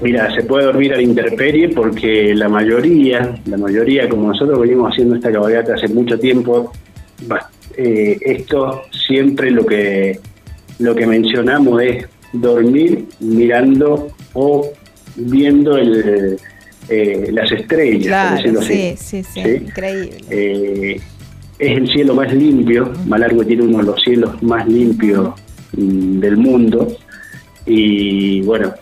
Mira, se puede dormir a la intemperie porque la mayoría, la mayoría, como nosotros venimos haciendo esta cabalgata hace mucho tiempo, eh, esto siempre lo que lo que mencionamos es dormir mirando o viendo el, eh, las estrellas, Claro, sí, sí, sí, ¿Sí? increíble. Eh, es el cielo más limpio, Malargüe tiene uno de los cielos más limpios mm, del mundo y bueno,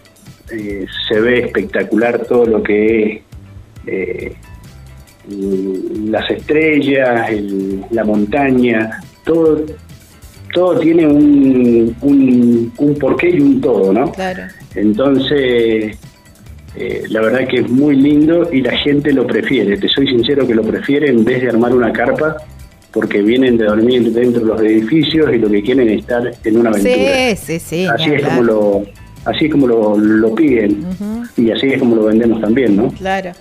eh, se ve espectacular todo lo que es mm, las estrellas, el- la montaña, todo, todo tiene un, un, un porqué y un todo, ¿no? Claro. Entonces, eh, la verdad que es muy lindo y la gente lo prefiere. Te soy sincero que lo prefiere en vez de armar una carpa porque vienen de dormir dentro de los edificios y lo que quieren es estar en una aventura. Sí, sí, sí. así es como lo así es como lo, lo piden y así es como lo vendemos también, ¿no? Claro.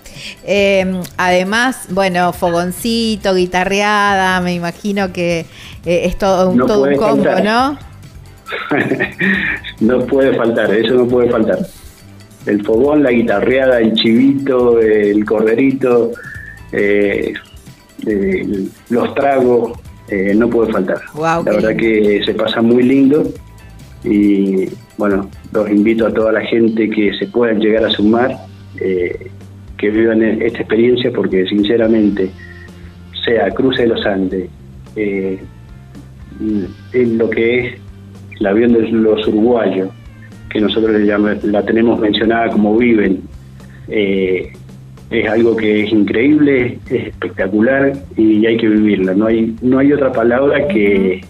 Eh, además, bueno, fogoncito, guitarreada, me imagino que eh, es todo, un- No todo un combo, faltar. ¿no? no puede faltar, eso no puede faltar. El fogón, la guitarreada, el chivito, el corderito, eh, los tragos, eh, no puede faltar. Guau, la verdad lindo. que se pasa muy lindo y bueno, los invito a toda la gente que se puedan llegar a sumar, eh, que vivan esta experiencia porque sinceramente, sea Cruce de los Andes, eh, en lo que es el avión de los uruguayos, que nosotros le llama- la tenemos mencionada como viven, eh, es algo que es increíble, es espectacular y hay que vivirla. No hay, no hay otra palabra que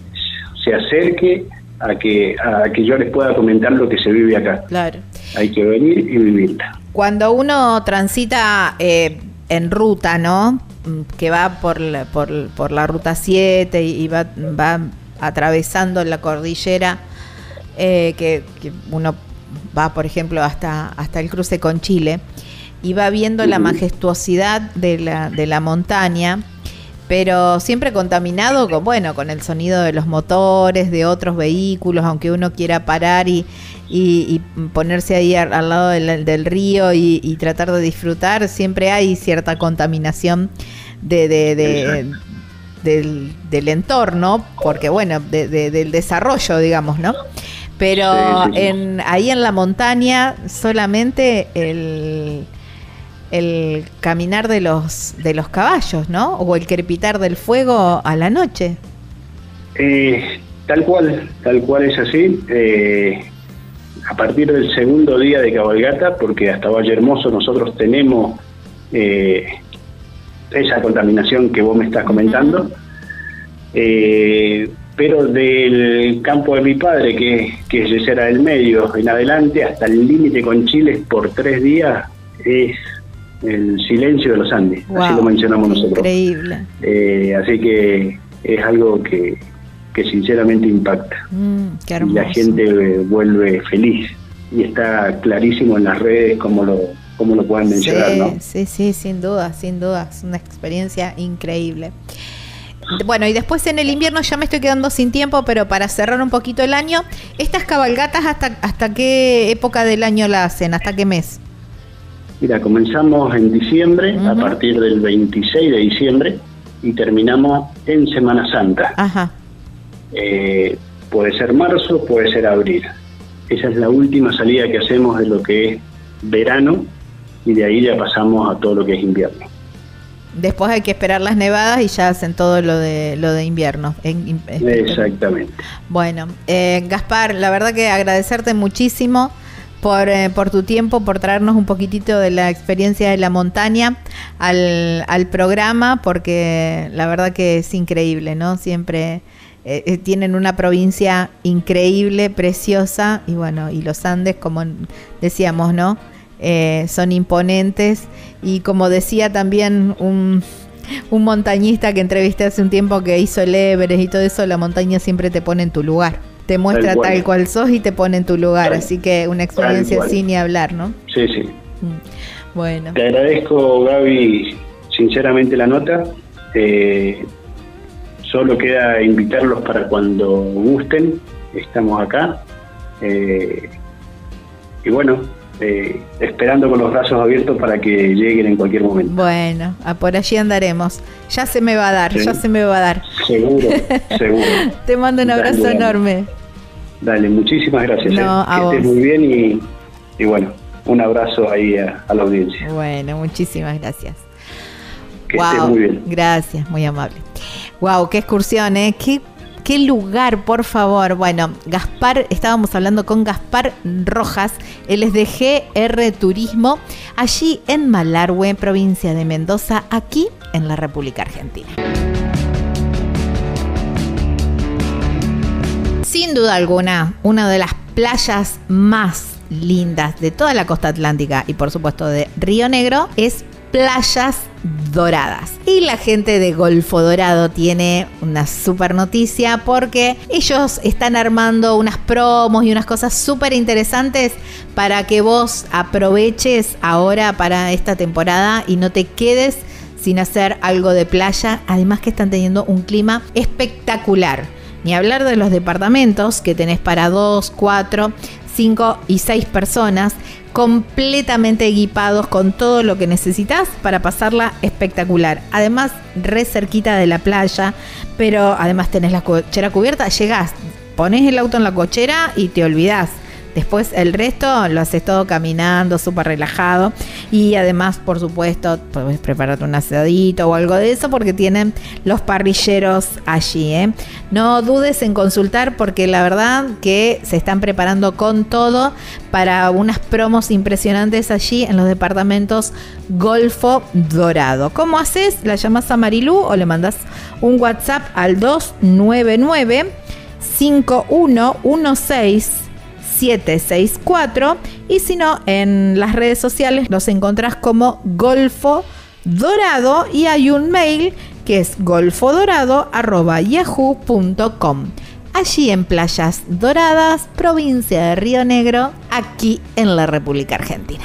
se acerque a que, a que yo les pueda comentar lo que se vive acá. Claro. Hay que venir y vivirla. Cuando uno transita eh, en ruta, ¿no? Mm, Que va por la, por, por la ruta 7 y, va, va atravesando la cordillera, eh, que, que uno va, por ejemplo, hasta, hasta el cruce con Chile, y va viendo la Ujú. majestuosidad de la, de la montaña, pero siempre contaminado con, bueno, con el sonido de los motores, de otros vehículos, aunque uno quiera parar y, y- y ponerse ahí al, al lado del, del río y, y tratar de disfrutar, siempre hay cierta contaminación de, de- de- Exacto. del, del entorno, porque bueno, de- de- del desarrollo, digamos, ¿no? Pero. En, ahí en la montaña solamente el, el caminar de los, de los caballos, ¿no? O el crepitar del fuego a la noche. Eh, tal cual, tal cual es así. Eh, a partir del segundo día de cabalgata, porque hasta Valle Hermoso nosotros tenemos eh, esa contaminación que vos me estás comentando, eh, pero del campo de mi padre, que, que es Yesera del Medio, en adelante, hasta el límite con Chile por tres días, es el silencio de los Andes, así lo mencionamos nosotros. Increíble. Eh, así que es algo que, que sinceramente impacta. Mm, qué Y la gente vuelve feliz. Y está clarísimo en las redes como lo, como lo pueden mencionar, sí, ¿no? sí, sí, sin duda, sin duda. Es una experiencia increíble. Bueno, y después en el invierno ya me estoy quedando sin tiempo, pero para cerrar un poquito el año, ¿estas cabalgatas hasta, hasta qué época del año la hacen? ¿Hasta qué mes? Mira, comenzamos en diciembre, a partir del 26 de diciembre, y terminamos en Semana Santa. Ajá. Eh, puede ser marzo, puede ser abril. Esa es la última salida que hacemos de lo que es verano, y de ahí ya pasamos a todo lo que es invierno. Después hay que esperar las nevadas y ya hacen todo lo de lo de invierno. En- in- Exactamente. Bueno, eh, Gaspar, la verdad que agradecerte muchísimo por, eh, por tu tiempo, por traernos un poquitito de la experiencia de la montaña al, al programa, porque la verdad que es increíble, ¿no? Siempre eh, eh, tienen una provincia increíble, preciosa, y bueno, y los Andes, como decíamos, ¿no? Eh, son imponentes y como decía también un, un montañista que entrevisté hace un tiempo que hizo el Everest y todo eso, la montaña siempre te pone en tu lugar. Te muestra Tal cual. tal cual sos y te pone en tu lugar. Tal- Así que una experiencia sin ni hablar, ¿no? Sí, sí. Mm. Bueno, Te agradezco, Gaby, sinceramente la nota. Eh, solo queda invitarlos para cuando gusten. Estamos acá. Eh, y bueno, eh, esperando con los brazos abiertos para que lleguen en cualquier momento. bueno, a por allí andaremos. Ya se me va a dar, Sí. ya se me va a dar. Seguro, seguro. Te mando un abrazo enorme. Dale, muchísimas gracias. No, eh. a que vos. estés muy bien y, y bueno, un abrazo ahí a, a la audiencia. Bueno, muchísimas gracias. Que estés muy bien. Gracias, muy amable. Wow, qué excursión, ¿eh? Qué, qué lugar, por favor. Bueno, Gaspar, estábamos hablando con Gaspar Rojas, él es de GR Turismo, allí en Malargüe, provincia de Mendoza, aquí en la República Argentina. Sin duda alguna, una de las playas más lindas de toda la costa atlántica y por supuesto de Río Negro es Playas Doradas. Y la gente de Golfo Dorado tiene una super noticia porque ellos están armando unas promos y unas cosas súper interesantes para que vos aproveches ahora para esta temporada y no te quedes sin hacer algo de playa. Además que están teniendo un clima espectacular. Ni hablar de los departamentos que tenés para 2, 4, 5 y 6 personas completamente equipados con todo lo que necesitas para pasarla espectacular. Además, re cerquita de la playa, pero además tenés la cochera cubierta, llegás, pones el auto en la cochera y te olvidás. Después el resto lo haces todo caminando, súper relajado. Y además, por supuesto, puedes prepararte un asadito o algo de eso porque tienen los parrilleros allí. ¿eh? No dudes en consultar porque la verdad que se están preparando con todo para unas promos impresionantes allí en los departamentos Golfo Dorado. ¿Cómo haces? ¿La llamas a Marilú o le mandas un WhatsApp al 299 5116 764 y si no en las redes sociales los encontrás como Golfo Dorado y hay un mail que es golfodorado@yahoo.com. Allí en Playas Doradas, provincia de Río Negro, aquí en la República Argentina.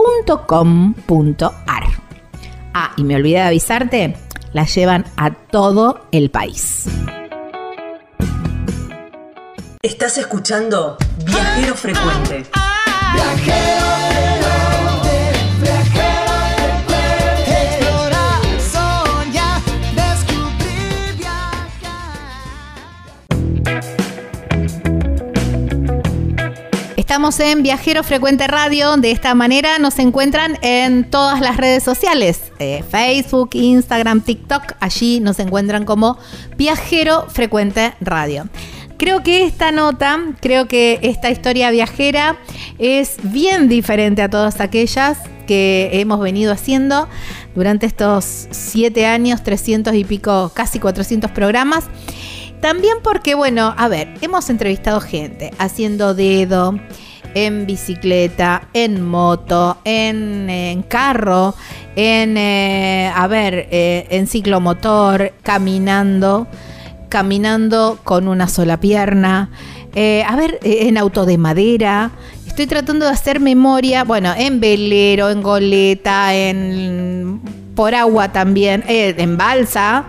www.elpicapalo.com.ar. Ah, y me olvidé de avisarte, la llevan a todo el país. Estás escuchando Viajero Frecuente. Explorar, Estamos en Viajero Frecuente Radio. De esta manera nos encuentran en todas las redes sociales: eh, Facebook, Instagram, TikTok. Allí nos encuentran como Viajero Frecuente Radio. Creo que esta nota, creo que esta historia viajera es bien diferente a todas aquellas que hemos venido haciendo durante estos siete años, 300 y pico, casi 400 programas. También porque, bueno, a ver, hemos entrevistado gente haciendo dedo, en bicicleta, en moto, en, en carro, en, eh, a ver, eh, en ciclomotor, caminando, caminando con una sola pierna, eh, a ver, eh, en auto de madera. Estoy tratando de hacer memoria, bueno, en velero, en goleta, en por agua también, eh, en balsa,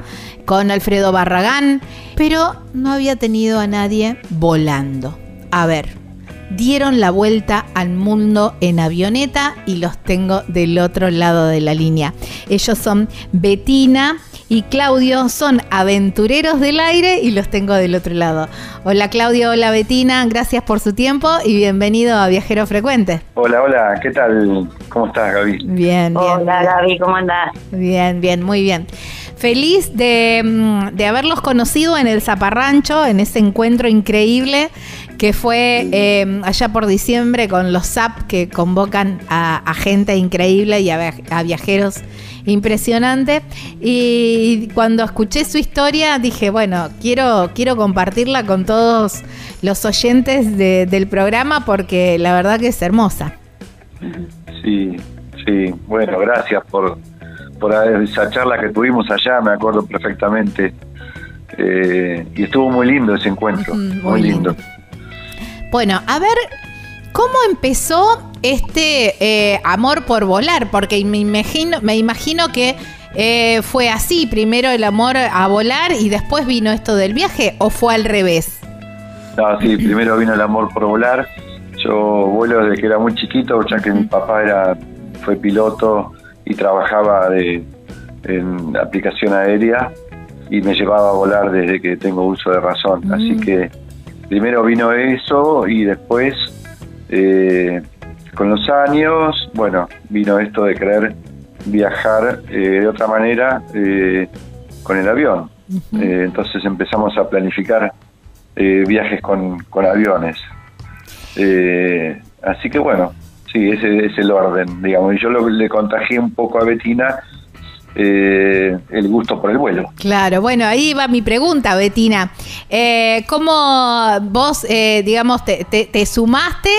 con Alfredo Barragán, pero no había tenido a nadie volando. A ver, dieron la vuelta al mundo en avioneta y los tengo del otro lado de la línea. Ellos son Betina y Claudio, son aventureros del aire y los tengo del otro lado. Hola Claudio, hola Betina, gracias por su tiempo y bienvenido a Viajero Frecuente. Hola, hola, ¿qué tal? ¿Cómo estás, Gaby? Bien, bien. Hola Gaby, ¿cómo andás? Bien, bien, muy bien. Feliz de, mm, de haberlos conocido en el Zaparrancho, en ese encuentro increíble que fue eh, allá por diciembre con los SAP que convocan a, gente increíble y a, via- a viajeros impresionante. Y cuando escuché su historia dije, bueno, quiero, quiero compartirla con todos los oyentes de- del programa porque la verdad que es hermosa. Sí, sí, bueno, gracias por, por esa charla que tuvimos allá, me acuerdo perfectamente. Eh, y estuvo muy lindo ese encuentro, muy, muy lindo. Bueno, a ver, ¿cómo empezó este eh, amor por volar? Porque me imagino, me imagino que eh, fue así, primero el amor a volar y después vino esto del viaje, o fue al revés. No, sí, primero vino el amor por volar. Yo vuelo desde que era muy chiquito, ya que mi papá era fue piloto y trabajaba de, en aplicación aérea y me llevaba a volar desde que tengo uso de razón. Mm. Así que primero vino eso y después, eh, con los años, bueno, vino esto de querer viajar eh, de otra manera eh, con el avión. Eh, entonces empezamos a planificar eh, viajes con, con aviones. Eh, así que bueno, sí, ese es el orden, digamos. Y yo lo- le contagié un poco a Betina eh, el gusto por el vuelo. Claro, bueno, ahí va mi pregunta, Betina. Eh, ¿Cómo vos, eh, digamos, te, te- te sumaste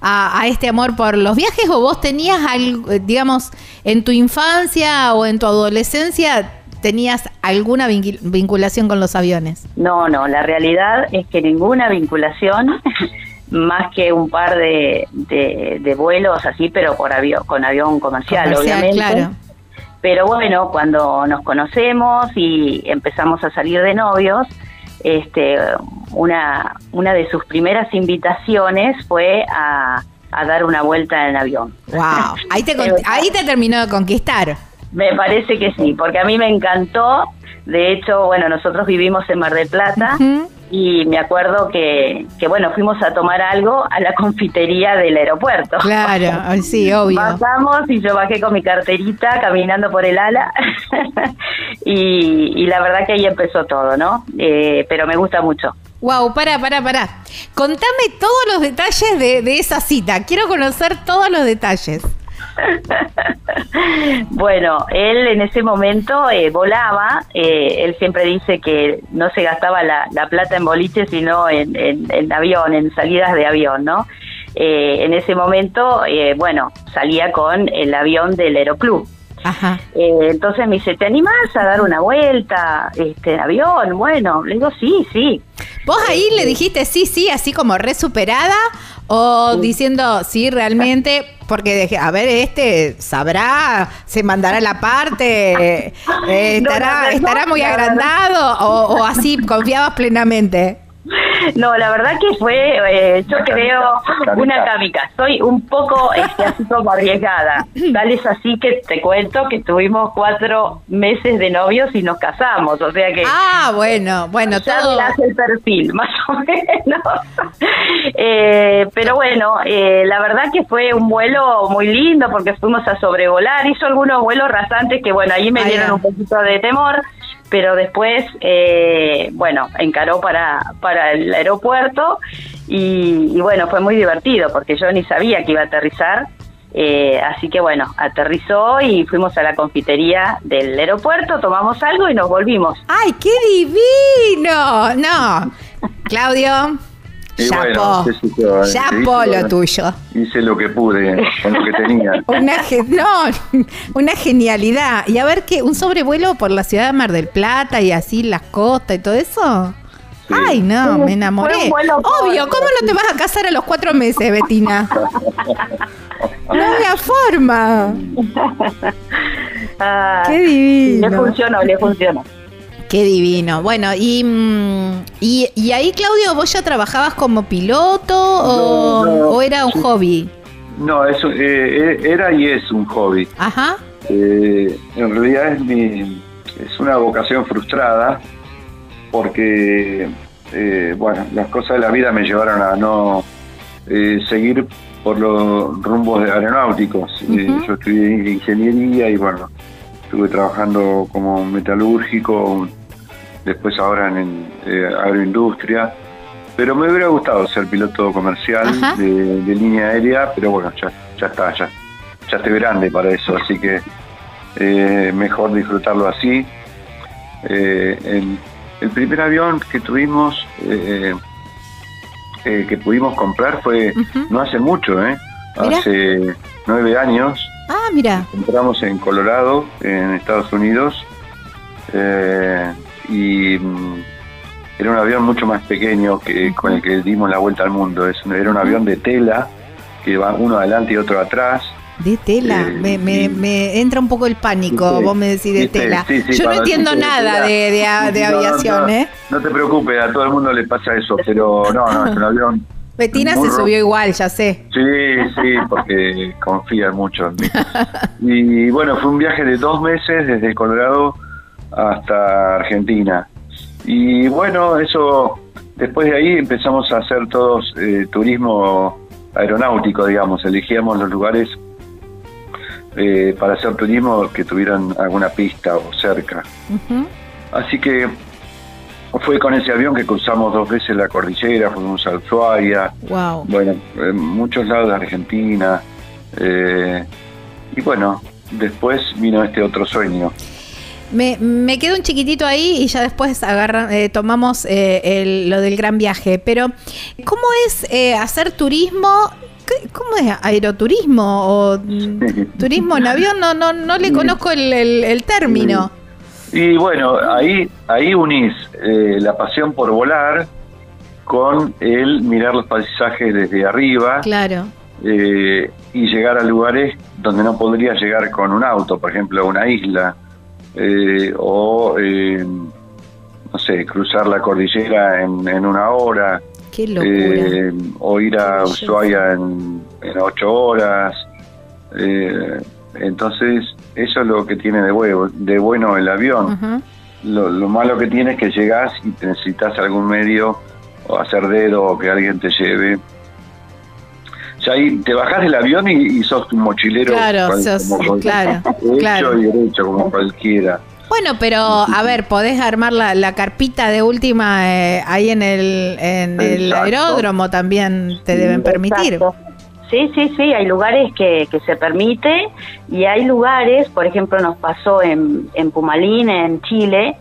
a, a este amor por los viajes o vos tenías, algo, eh, digamos, en tu infancia o en tu adolescencia, tenías alguna vincu- vinculación con los aviones? No, no, la realidad es que ninguna vinculación, más que un par de, de, de vuelos así, pero por avión, con avión comercial, Comercial, obviamente. claro. Pero bueno, cuando nos conocemos y empezamos a salir de novios, este, una, una de sus primeras invitaciones fue a, a dar una vuelta en avión. Wow, ahí te, ahí te terminó de conquistar. Me parece que sí, porque a mí me encantó. De hecho, bueno, nosotros vivimos en Mar del Plata Ujú. Y me acuerdo que, que, bueno, fuimos a tomar algo a la confitería del aeropuerto. Claro, sí, obvio. Bajamos y yo bajé con mi carterita caminando por el ala y, y la verdad que ahí empezó todo, ¿no? Eh, pero me gusta mucho. Wow, para, para, para. Contame todos los detalles de, de esa cita. Quiero conocer todos los detalles. Bueno, él en ese momento eh, volaba, eh, él siempre dice que no se gastaba la, la plata en boliche, sino en, en- en avión, en salidas de avión, ¿no? Eh, en ese momento, eh, bueno, salía con el avión del Aeroclub. Ajá. Entonces me dice, ¿te animás a dar una vuelta este, en avión? Bueno, le digo, sí, sí. ¿Vos ahí le dijiste sí, sí, así como re superada? ¿O diciendo sí, realmente? Porque, dije, a ver, este sabrá, se mandará la parte, eh, estará, estará muy agrandado o, o así, confiabas plenamente. No, la verdad que fue, eh, yo creo, una cámica. Soy un poco este, así como arriesgada. Tal es así que te cuento que estuvimos cuatro meses de novios y nos casamos. O sea que Ah, bueno, bueno, ya todo. mirás el perfil, más o menos. Eh, pero bueno, eh, la verdad que fue un vuelo muy lindo porque fuimos a sobrevolar. Hizo algunos vuelos rasantes que, bueno, ahí me dieron un poquito de temor. Pero después, eh, bueno, encaró para, para el aeropuerto y, bueno, fue muy divertido porque yo ni sabía que iba a aterrizar. Eh, así que bueno, aterrizó y fuimos a la confitería del aeropuerto, tomamos algo y nos volvimos. ¡Ay, qué divino! No, Claudio, Y chapó. bueno, qué sé yo, eh, hice, lo tuyo. Hice lo que pude con lo que tenía. Una, ge- no, una genialidad. Y a ver qué, un sobrevuelo por la ciudad de Mar del Plata y así las costas y todo eso. Sí. Ay, no, me enamoré. fue un vuelo Obvio, ¿cómo no te vas a casar a los cuatro meses, Betina? No había forma. Ah, Qué le divino. funcionó, le funcionó. Qué divino. Bueno, y, mm, y, y ahí, Claudio, ¿vos ya trabajabas como piloto o, No, no. o era un hobby? No, eso eh, era y es un hobby. Ajá. Eh, en realidad es, mi, es una vocación frustrada porque, eh, bueno, las cosas de la vida me llevaron a no eh, seguir por los rumbos de aeronáuticos. Eh, Ujú. yo estudié ingeniería y, bueno, estuve trabajando como metalúrgico, después ahora en eh, agroindustria. Pero me hubiera gustado ser piloto comercial de, de línea aérea, pero bueno, ya, ya está, ya, ya estoy grande para eso, así que eh, mejor disfrutarlo así. Eh, el, el primer avión que tuvimos, eh, eh, que pudimos comprar fue no hace mucho, ¿eh? Mira. hace nueve años. Ah, mira. Compramos en Colorado, en Estados Unidos, eh, y mm, era un avión mucho más pequeño que con el que dimos la vuelta al mundo. Es era un avión de tela que va uno adelante y otro atrás. De tela, Eh, me, me, me entra un poco el pánico, Sí, vos me decís de tela. Sí, Yo no entiendo nada de, de, no, aviación, no, ¿eh? No te preocupes, a todo el mundo le pasa eso, pero no, no, es un avión. Betina se subió igual, ya sé. Sí, sí, porque confía mucho en mí. Y bueno, fue un viaje de dos meses desde Colorado hasta Argentina. Y bueno, eso, después de ahí empezamos a hacer todos eh, turismo aeronáutico, digamos, elegíamos los lugares eh, para hacer turismo que tuvieran alguna pista o cerca. Así que fue con ese avión que cruzamos dos veces la cordillera, fuimos a Ushuaia, Wow. bueno, en muchos lados de Argentina. eh, y bueno, después vino este otro sueño. Me, me quedo un chiquitito ahí y ya después agarra, eh, tomamos eh, el- lo del gran viaje. Pero, ¿cómo es eh, hacer turismo? ¿Qué- ¿Cómo es? ¿Aeroturismo o mm, turismo en avión? No, no, no le conozco el, el- el término. Y bueno, ahí, ahí unís eh, la pasión por volar con el mirar los paisajes desde arriba Claro. eh, y llegar a lugares donde no podrías llegar con un auto, por ejemplo, a una isla, eh, o, eh, no sé, cruzar la cordillera en, en una hora, Qué locura. eh, o ir a. Ushuaia en, en ocho horas. eh, entonces, eso es lo que tiene de, huevo, de bueno el avión. Lo, lo malo que tiene es que llegás y necesitas algún medio o hacer dedo o que alguien te lleve. Ya ahí te bajás del avión y, y sos un mochilero. Claro, cual- sos- cual- claro, hecho claro. y derecho como cualquiera. Bueno, pero a ver, podés armar la, la carpita de última eh, ahí en el, en el aeródromo también te deben permitir. Exacto. Sí, sí, sí, hay lugares que, que se permite y hay lugares, por ejemplo, nos pasó en, en Pumalín, en Chile,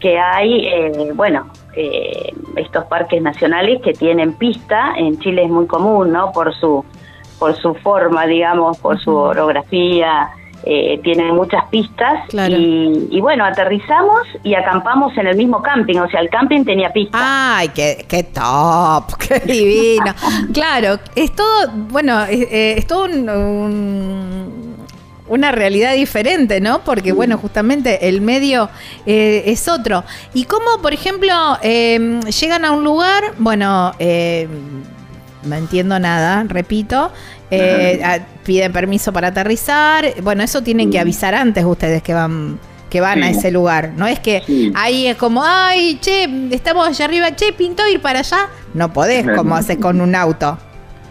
que hay, eh, bueno, eh, estos parques nacionales que tienen pista, en Chile es muy común, ¿no? Por su, por su forma, digamos, por su orografía, eh, tienen muchas pistas Claro. y, y bueno, aterrizamos y acampamos en el mismo camping, o sea, el camping tenía pista. Ay, qué, qué top, qué divino. Claro, es todo, bueno, es, eh, es todo un- un- una realidad diferente, ¿no? Porque, bueno, justamente el medio eh, es otro. ¿Y cómo, por ejemplo, eh, llegan a un lugar, bueno, eh, no entiendo nada, repito, eh, a- piden permiso para aterrizar, bueno, eso tienen que avisar antes ustedes que van que van a ese lugar, no es que Sí. ahí es como, ay, che, estamos allá arriba, che, pintó ir para allá, no podés como haces con un auto.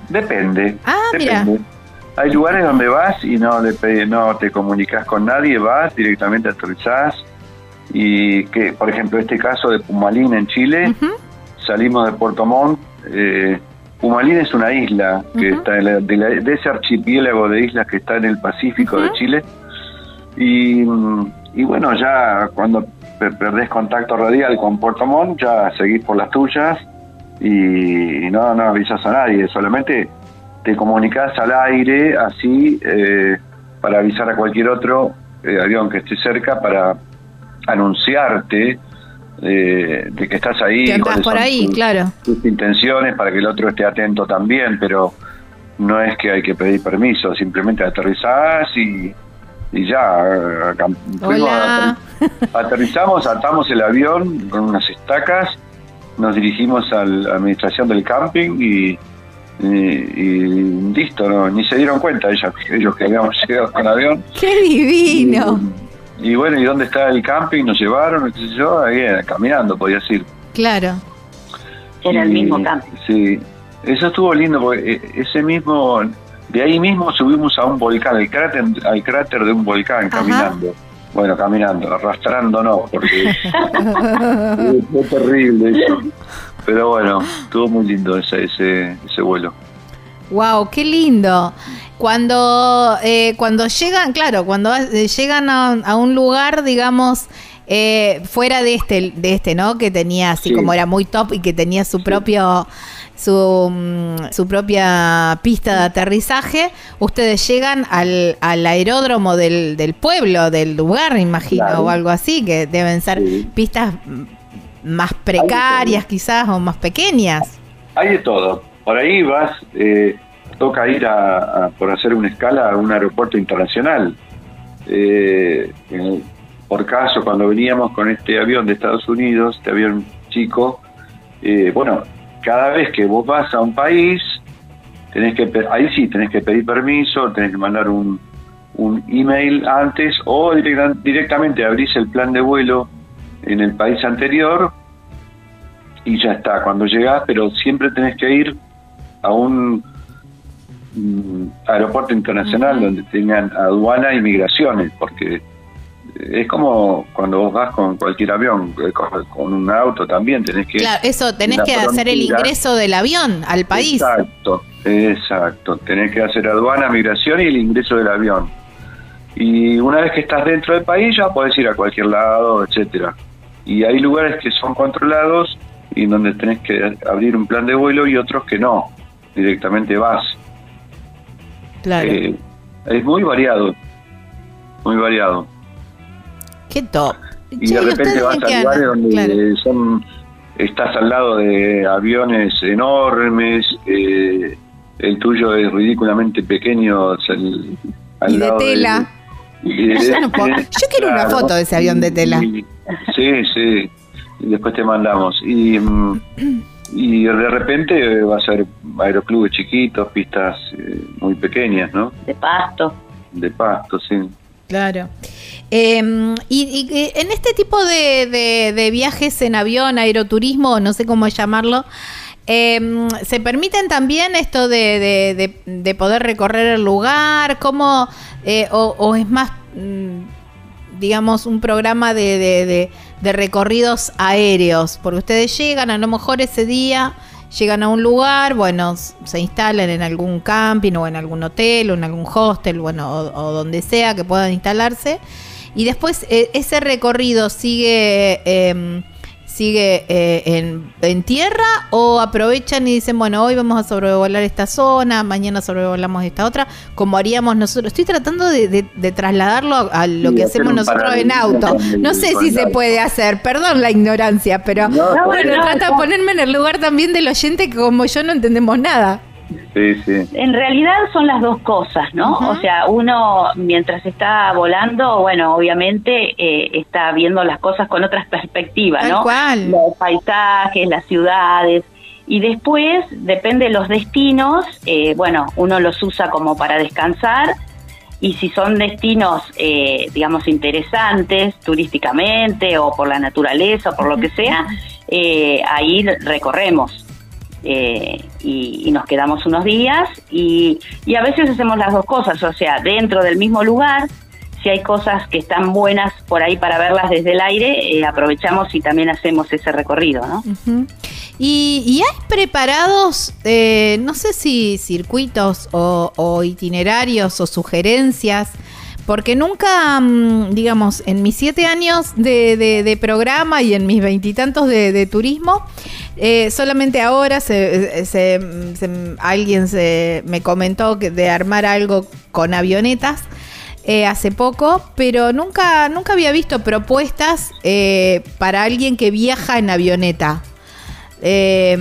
Depende. Ah, mira. Hay lugares donde vas y no le no te comunicas con nadie, vas directamente aterrizás y que, por ejemplo, este caso de Pumalín en Chile, salimos de Puerto Montt. eh, Pumalín es una isla que está en la- de, la- de ese archipiélago de islas que está en el Pacífico de. Chile. Y, y bueno, ya cuando pe- perdés contacto radial con Puerto Montt, ya seguís por las tuyas y, y no, no avisas a nadie, solamente te comunicas al aire así eh, para avisar a cualquier otro eh, avión que esté cerca para anunciarte eh, de que estás ahí. Que andás cuáles por son ahí, tus- claro. tus intenciones para que el otro esté atento también, pero no es que hay que pedir permiso, simplemente aterrizás y, y ya, fuimos Hola. aterrizamos, atamos el avión con unas estacas, nos dirigimos a la administración del camping y, y, y listo, no, ni se dieron cuenta ellos, ellos que habíamos llegado con avión. ¡Qué divino! Y, y bueno, ¿y dónde está el camping? Nos llevaron, qué sé yo, ahí eh, caminando, podías ir. Claro. Era el mismo camping. Sí, eso estuvo lindo porque eh, ese mismo, de ahí mismo subimos a un volcán, el cráter, al cráter de un volcán Ajá. caminando. Bueno, caminando, arrastrando no, porque fue terrible eso. Pero bueno, estuvo muy lindo ese, ese, ese vuelo. Wow, qué lindo. Cuando, eh, cuando llegan, claro, cuando eh, llegan a, a un lugar, digamos, eh, fuera de este, de este, ¿no? Que tenía así Sí. como era muy top y que tenía su propio, su, mm, su propia pista de aterrizaje, ustedes llegan al, al aeródromo del, del pueblo, del lugar, imagino, Claro. o algo así, que deben ser Sí. pistas mm, más precarias quizás o más pequeñas. Hay de todo. Por ahí vas, eh, toca ir a, a- por hacer una escala a un aeropuerto internacional. Eh, en- por caso, cuando veníamos con este avión de Estados Unidos, este avión chico, eh, bueno, cada vez que vos vas a un país, tenés que ahí sí tenés que pedir permiso, tenés que mandar un, un email antes o directa- directamente abrís el plan de vuelo en el país anterior y ya está, cuando llegás, pero siempre tenés que ir a un mm, aeropuerto internacional donde tengan aduana y migraciones, porque es como cuando vos vas con cualquier avión, eh, con, con un auto también, tenés que... Claro, eso, tenés que hacer el ingreso del avión al país. Exacto, exacto. Tenés que hacer aduana, migración y el ingreso del avión. Y una vez que estás dentro del país ya podés ir a cualquier lado, etcétera. Y hay lugares que son controlados y donde tenés que abrir un plan de vuelo y otros que no. Directamente vas. Claro. Eh, es muy variado. Muy variado. Qué top. Y Che, de repente ¿ustedes vas a lugares donde Claro. son estás al lado de aviones enormes, eh, el tuyo es ridículamente pequeño, o sea, el- al Y de lado tela. y de- Yo no puedo- yo quiero una foto de ese avión de tela. Y- sí, sí. Y después te mandamos. Y, mm, y de repente va a ser aeroclubes chiquitos, pistas eh, muy pequeñas, ¿no? De pasto. De pasto, sí. Claro. Eh, y, y, en este tipo de, de- de viajes en avión, aeroturismo, no sé cómo llamarlo, eh, ¿se permiten también esto de, de- de- de poder recorrer el lugar? ¿Cómo, eh, o, o es más, mm, digamos, un programa de, de- de- de recorridos aéreos? Porque ustedes llegan, a lo mejor ese día llegan a un lugar, bueno, se instalan en algún camping o en algún hotel o en algún hostel, bueno, o, o donde sea que puedan instalarse. Y después eh, ese recorrido sigue, em, sigue eh, en, en tierra o aprovechan y dicen, bueno, hoy vamos a sobrevolar esta zona, mañana sobrevolamos esta otra, como haríamos nosotros. Estoy tratando de, de- de trasladarlo a, a lo Sí, que hacemos nosotros en auto. No sé si se puede hacer, perdón la ignorancia, pero No, bueno, no, trata de no. ponerme en el lugar también del oyente que como yo no entendemos nada. Sí, sí. En realidad son las dos cosas, ¿no? O sea, uno mientras está volando, bueno, obviamente eh, está viendo las cosas con otras perspectivas, Tal ¿no? cual. Los paisajes, las ciudades. Y después, depende de los destinos, eh, bueno, uno los usa como para descansar. Y si son destinos, eh, digamos, interesantes turísticamente o por la naturaleza o por lo que sea, eh, ahí recorremos eh, y, nos quedamos unos días y, a veces hacemos las dos cosas, o sea, dentro del mismo lugar, si hay cosas que están buenas por ahí para verlas desde el aire, eh, aprovechamos y también hacemos ese recorrido, ¿no? Ujú. y, y hay preparados, eh, no sé si circuitos o itinerarios o sugerencias, porque nunca, mm, digamos, en mis siete años de, de- de programa y en mis veintitantos de, de turismo, eh, solamente ahora se, se- se- alguien se, me comentó que de armar algo con avionetas eh, hace poco, pero nunca, nunca había visto propuestas eh, para alguien que viaja en avioneta. Eh,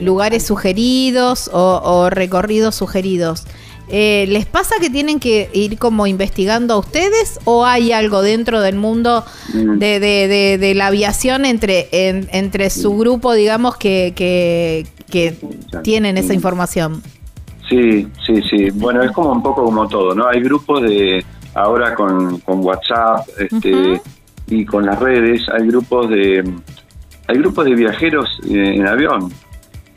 lugares sugeridos o, o recorridos sugeridos. Eh, ¿les pasa que tienen que ir como investigando a ustedes o hay algo dentro del mundo Mm. de, de- de- de la aviación entre, en- entre su grupo, digamos, que, que, que tienen esa información? Sí, sí, sí. Bueno, es como un poco como todo, ¿no? Hay grupos de, ahora con, con WhatsApp este, y con las redes, hay grupos de, hay grupos de viajeros eh, en avión.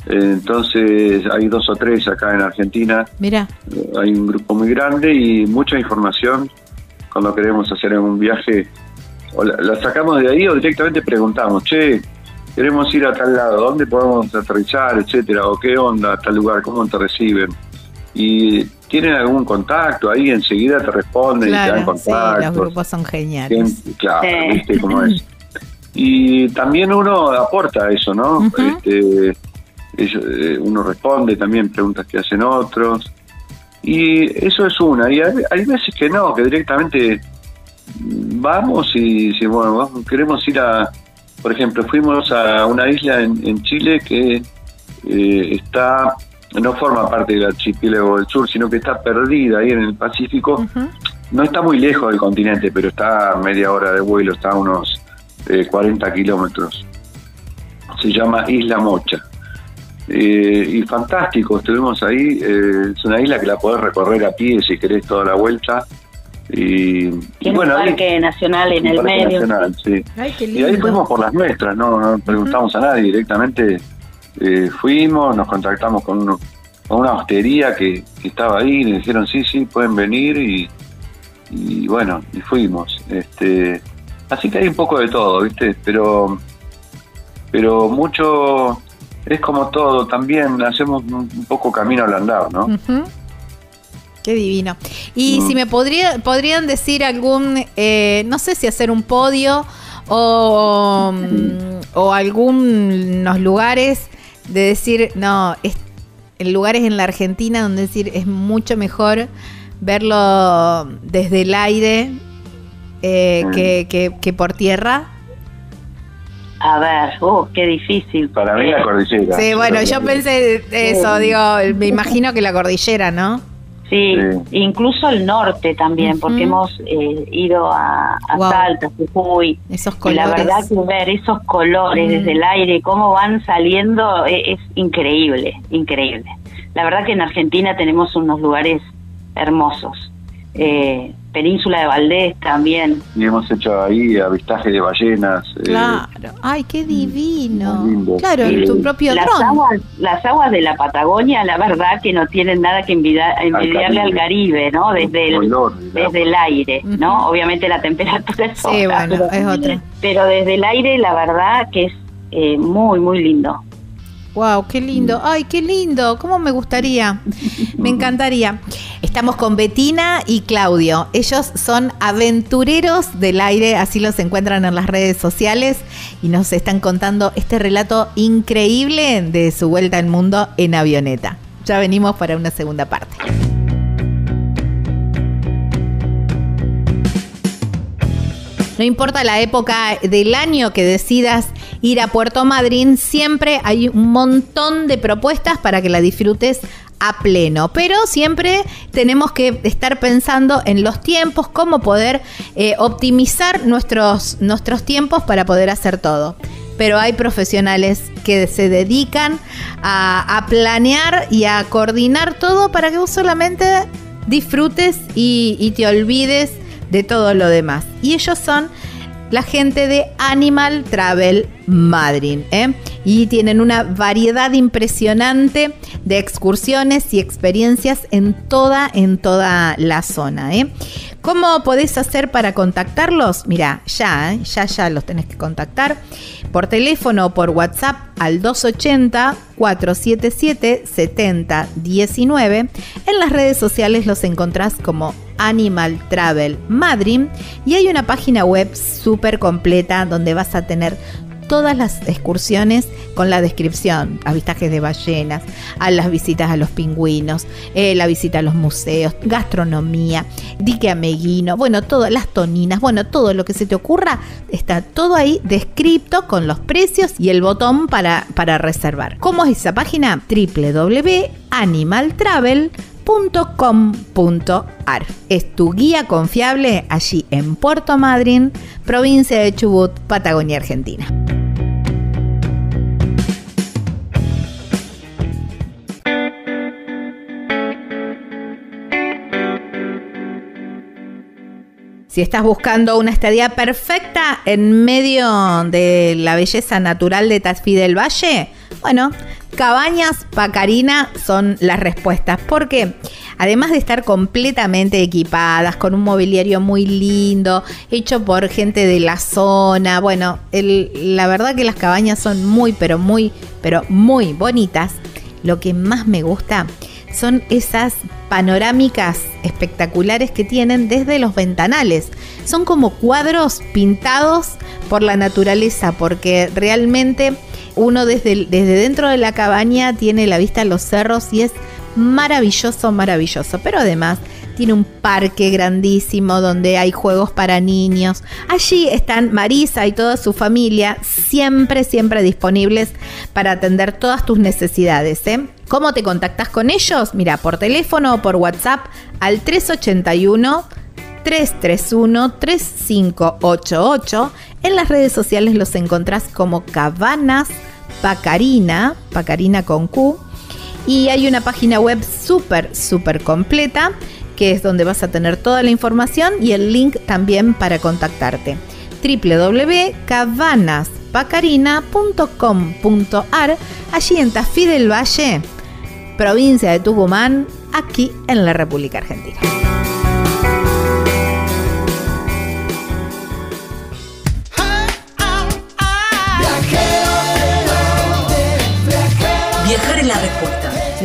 Entonces hay dos o tres acá en Argentina, Mira, Eh, hay un grupo muy grande y mucha información cuando queremos hacer un viaje. O la, la sacamos de ahí o directamente preguntamos, che, queremos ir a tal lado, ¿dónde podemos aterrizar, etcétera? ¿O qué onda tal lugar? ¿Cómo te reciben? Y tienen algún contacto ahí, enseguida te responden y te dan claro, sí, los grupos son geniales. Claro, Sí. viste cómo es. Y también uno aporta eso, ¿no? Ujú. este, ellos, eh, uno responde también preguntas que hacen otros. Y eso es una. Y hay, hay veces que no, que directamente vamos y si bueno, vamos, queremos ir a, por ejemplo, fuimos a una isla en, en Chile que eh, está, no forma parte del archipiélago del sur, sino que está perdida ahí en el Pacífico. No está muy lejos del continente, pero está a media hora de vuelo, está a unos eh, 40 kilómetros. Se llama Isla Mocha. Eh, y fantástico, estuvimos ahí. eh, es una isla que la podés recorrer a pie si querés toda la vuelta. Y, y bueno, un ahí- parque nacional en el medio. nacional, sí. Ay, qué Y ahí fuimos por las nuestras, no, no preguntamos a nadie, directamente eh, fuimos, nos contactamos con, uno- con una hostería que, que estaba ahí, y nos dijeron sí, sí, pueden venir y, y bueno, y fuimos. este Así que hay un poco de todo, ¿viste? Pero, pero mucho, es como todo, también hacemos un, poco camino al andar, ¿no? Qué divino. Y Mm. si me podría, podrían decir algún, eh, no sé si hacer un podio o, o algunos lugares de decir, no, es, en lugares en la Argentina donde decir es mucho mejor verlo desde el aire eh, Mm. que, que- que por tierra. A ver, uh, qué difícil. Para mí la cordillera. Sí, bueno, yo pensé eso, digo, me imagino que la cordillera, ¿no? Sí, Sí. incluso el norte también, porque hemos eh, ido a, a Wow. Salta, Jujuy, Esos y colores. la verdad que ver esos colores desde el aire, cómo van saliendo, e- es, increíble, increíble. La verdad que en Argentina tenemos unos lugares hermosos. Eh, Península de Valdés también. Y hemos hecho ahí avistaje de ballenas. eh, Claro. Ay, qué divino. Lindo. Claro, Sí. tu propio las dron. aguas, las aguas de la Patagonia, la verdad que no tienen nada que envidia- envidiarle al Caribe, ¿no? Desde el, color desde el aire, ¿no? Ujú. Obviamente la temperatura es Sí, otra, bueno, pero, es otra. pero desde el aire la verdad que es eh, muy, muy lindo. Wow, qué lindo. Ay, qué lindo. ¿Cómo me gustaría? Me encantaría. Estamos con Betina y Claudio. Ellos son aventureros del aire, así los encuentran en las redes sociales y nos están contando este relato increíble de su vuelta al mundo en avioneta. Ya venimos para una segunda parte. No importa la época del año que decidas ir a Puerto Madryn, siempre hay un montón de propuestas para que la disfrutes a pleno. Pero siempre tenemos que estar pensando en los tiempos, cómo poder eh, optimizar nuestros, nuestros tiempos para poder hacer todo. Pero hay profesionales que se dedican a, planear y a coordinar todo para que vos solamente disfrutes y te olvides de todo lo demás. Y ellos son la gente de Animal Travel Madrid. ¿eh? Y tienen una variedad impresionante de excursiones y experiencias en toda, en toda la zona. ¿eh? ¿Cómo podés hacer para contactarlos? Mira, ya, ¿eh? ya, ya los tenés que contactar por teléfono o por WhatsApp al 280-477-7019. En las redes sociales los encontrás como Animal Travel Madrid y hay una página web súper completa donde vas a tener todas las excursiones con la descripción, avistajes de ballenas, a las visitas a los pingüinos, eh, la visita a los museos, gastronomía, dique ameguino, bueno, todas las toninas, bueno, todo lo que se te ocurra, está todo ahí descrito con los precios y el botón para, para reservar. ¿Cómo es esa página? www Es tu guía confiable allí en Puerto Madryn, provincia de Chubut, Patagonia, Argentina. Si estás buscando una estadía perfecta en medio de la belleza natural de Tafí del Valle, bueno, Cabañas Pacarina son las respuestas. Porque además de estar completamente equipadas, con un mobiliario muy lindo, hecho por gente de la zona, bueno, la verdad que las cabañas son muy, pero muy, pero muy bonitas. Lo que más me gusta son esas panorámicas espectaculares que tienen desde los ventanales. Son como cuadros pintados por la naturaleza, porque realmente uno desde, desde dentro de la cabaña tiene la vista a los cerros y es maravilloso, maravilloso. Pero además tiene un parque grandísimo donde hay juegos para niños. Allí están Marisa y toda su familia siempre, siempre disponibles para atender todas tus necesidades. ¿eh? ¿Cómo te contactas con ellos? Mira, por teléfono o por WhatsApp al 381 331-3588. En las redes sociales los encontrás como Cabanas Pacarina, Pacarina con Q. Y hay una página web súper, súper completa, que es donde vas a tener toda la información y el link también para contactarte. www.cabanaspacarina.com.ar, allí en Tafí del Valle, provincia de Tucumán, aquí en la República Argentina.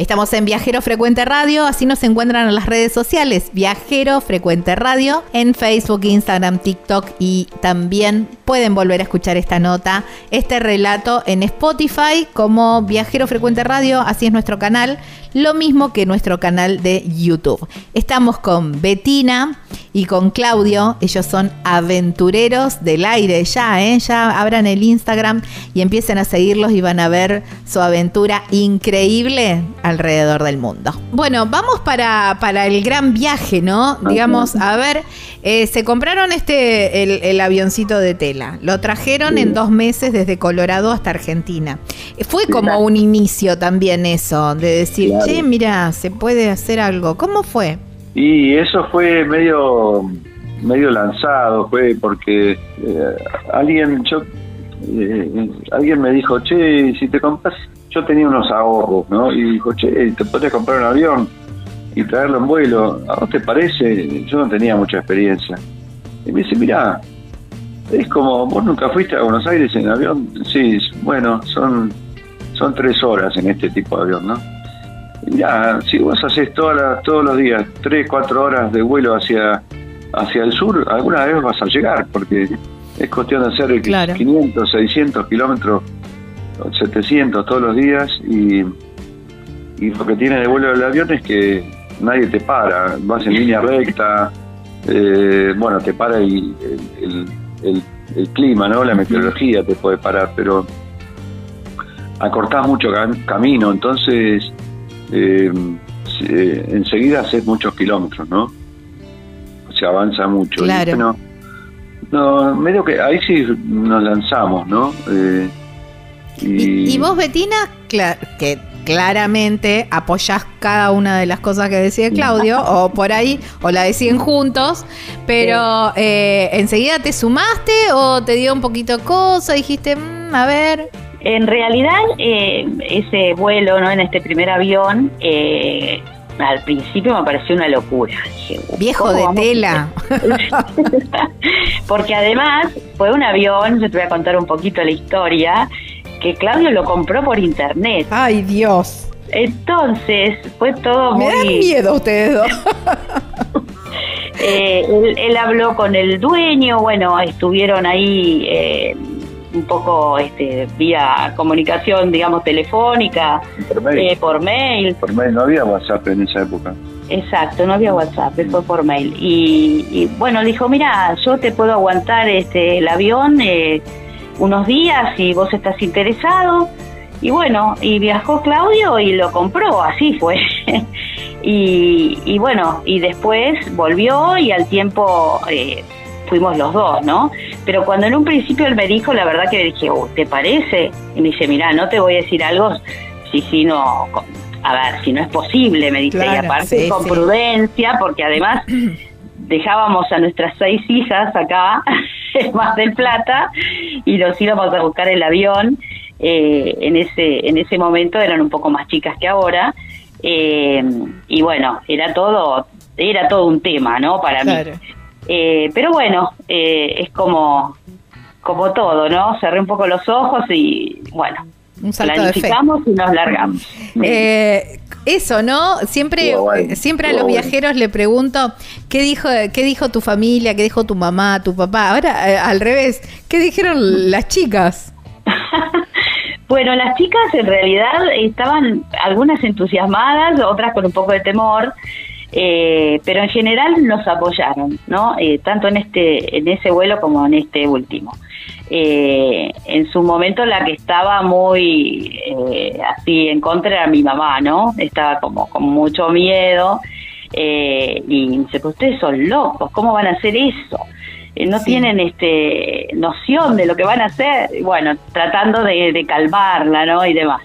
Estamos en Viajero Frecuente Radio, así nos encuentran en las redes sociales, Viajero Frecuente Radio, en Facebook, Instagram, TikTok y también pueden volver a escuchar esta nota, este relato en Spotify como Viajero Frecuente Radio, así es nuestro canal, lo mismo que nuestro canal de YouTube. Estamos con Betina y con Claudio, ellos son aventureros del aire ya, ¿eh? ya abran el Instagram y empiecen a seguirlos y van a ver su aventura increíble alrededor del mundo. Bueno, vamos para, para el gran viaje, ¿no? Digamos, a ver, eh, se compraron este, el, el avioncito de tela, lo trajeron en dos meses desde Colorado hasta Argentina. Fue como un inicio también eso, de decir, Claro. che, mira, se puede hacer algo. ¿Cómo fue? Y eso fue medio medio lanzado, fue porque eh, alguien yo eh, alguien me dijo, che, si te compras, yo tenía unos ahorros, ¿no? Y dijo, che, te podrías comprar un avión y traerlo en vuelo. ¿A vos te parece? Yo no tenía mucha experiencia. Y me dice, mirá, es como, vos nunca fuiste a Buenos Aires en avión. Sí, bueno, son, son tres horas en este tipo de avión, ¿no? Si vos haces todas las- todos los días 3, 4 horas de vuelo hacia, hacia el sur, alguna vez vas a llegar, porque es cuestión de hacer Claro. 500, 600 kilómetros, 700 todos los días, y, y lo que tiene de vuelo el avión es que nadie te para, vas en línea recta, eh, bueno, te para el, el, el- clima, ¿no? La meteorología te puede parar, pero acortás mucho cam- camino, entonces eh, se- enseguida haces muchos kilómetros, ¿no? Se avanza mucho. Y, Claro. bueno, no, medio que ahí sí nos lanzamos, ¿no? Eh, Y, y vos, Betina, cla- que claramente apoyás cada una de las cosas que decía Claudio, o por ahí, o la decían juntos, pero eh, ¿enseguida te sumaste o te dio un poquito de cosa? Dijiste, "Mm, a ver. En realidad, eh, ese vuelo, ¿no? En este primer avión, eh, al principio me pareció una locura. Dije, Viejo ¿cómo de tela. Porque además fue un avión, yo te voy a contar un poquito la historia, que Claudio lo compró por internet. Ay, Dios. Entonces fue todo Me muy... dan miedo ustedes dos. Eh, él, él habló con el dueño, bueno, estuvieron ahí eh, un poco este, vía comunicación, digamos, telefónica, por mail, eh, por mail. por mail no había WhatsApp en esa época. Exacto, no había WhatsApp, fue por mail. Y, y, bueno, dijo, mira, yo te puedo aguantar este el avión eh, unos días si vos estás interesado. Y bueno, y viajó Claudio y lo compró, así fue. y, y bueno, y después volvió y al tiempo eh, fuimos los dos, ¿no? Pero cuando en un principio él me dijo, la verdad que le dije, "Oh, ¿te parece? Y me dice, mira, no te voy a decir algo si, si no, a ver, si no es posible, me dice, y Claro, aparte sí, con sí. prudencia, porque además dejábamos a nuestras seis hijas acá Mar del Plata y los íbamos a buscar el avión. eh, en ese en ese momento eran un poco más chicas que ahora eh, y bueno era todo era todo un tema no para mí Claro. Eh, pero bueno eh, es como como todo no cerré un poco los ojos y bueno Un salto de fe. planificamos y nos largamos Eh, eso, ¿no? Siempre, bueno, siempre a los bueno. viajeros le pregunto qué dijo, qué dijo tu familia, qué dijo tu mamá, tu papá. Ahora, eh, al revés, ¿qué dijeron las chicas? Bueno, las chicas en realidad estaban algunas entusiasmadas, otras con un poco de temor, eh, pero en general nos apoyaron, ¿no? Eh, tanto en este, en ese vuelo como en este último. Eh, en su momento la que estaba muy eh, así en contra era mi mamá, ¿no? Estaba como con mucho miedo eh, y me dice, "Pero ustedes son locos, ¿cómo van a hacer eso? Eh, no Sí. tienen este noción de lo que van a hacer, bueno, tratando de, de calmarla, ¿no? Y demás.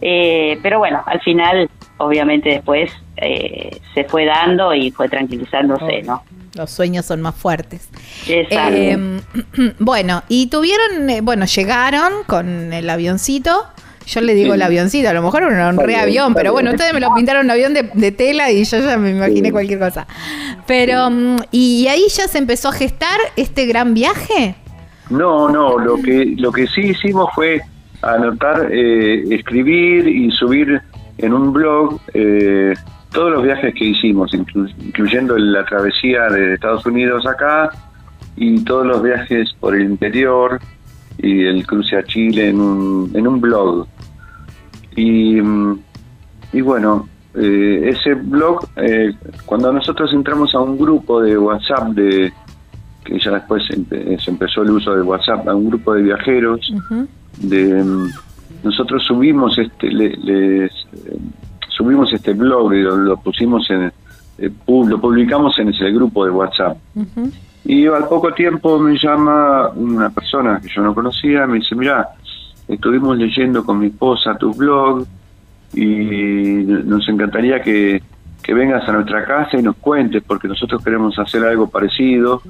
Eh, pero bueno, al final, obviamente después eh, se fue dando y fue tranquilizándose, ¿no? Los sueños son más fuertes. Eh, bueno, y tuvieron, eh, bueno, llegaron con el avioncito. Yo le digo Sí. el avioncito, a lo mejor era un Está re bien, avión, está pero bueno, ustedes me lo pintaron un avión de, de tela y yo ya me imaginé Sí. cualquier cosa. Pero, mm, y ahí ya se empezó a gestar este gran viaje. No, no, lo que, lo que sí hicimos fue anotar, eh, escribir y subir en un blog eh, todos los viajes que hicimos, inclu- incluyendo la travesía de Estados Unidos acá y todos los viajes por el interior y el cruce a Chile en un, en un blog. Y, mm, y bueno, eh, ese blog, eh, cuando nosotros entramos a un grupo de WhatsApp de que ya después empe- se empezó el uso de WhatsApp a un grupo de viajeros, de mm, nosotros subimos este le- les subimos este blog y lo, lo pusimos en eh, lo publicamos en ese grupo de WhatsApp y al poco tiempo me llama una persona que yo no conocía, me dice, mira, estuvimos leyendo con mi esposa tu blog y nos encantaría que, que vengas a nuestra casa y nos cuentes, porque nosotros queremos hacer algo parecido.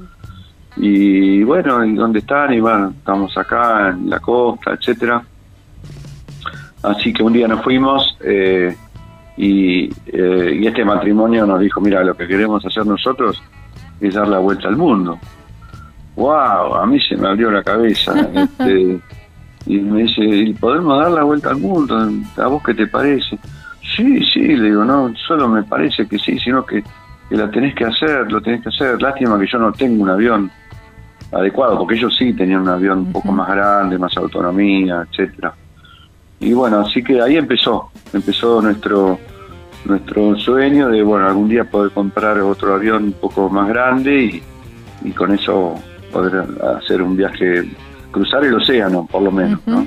Y bueno, ¿y dónde están? Y bueno, estamos acá en la costa, etcétera. Así que un día nos fuimos eh, y, eh, y este matrimonio nos dijo, mira, lo que queremos hacer nosotros es dar la vuelta al mundo. ¡Wow! A mí se me abrió la cabeza. este, y me dice, ¿y podemos dar la vuelta al mundo? ¿A vos qué te parece? Sí, sí, le digo, no, solo me parece que sí, sino que, que la tenés que hacer, lo tenés que hacer. Lástima que yo no tengo un avión adecuado, porque ellos sí tenían un avión un poco más grande, más autonomía, etcétera. Y bueno, así que ahí empezó, empezó nuestro nuestro sueño de, bueno, algún día poder comprar otro avión un poco más grande y, y con eso poder hacer un viaje, cruzar el océano, por lo menos, ¿no?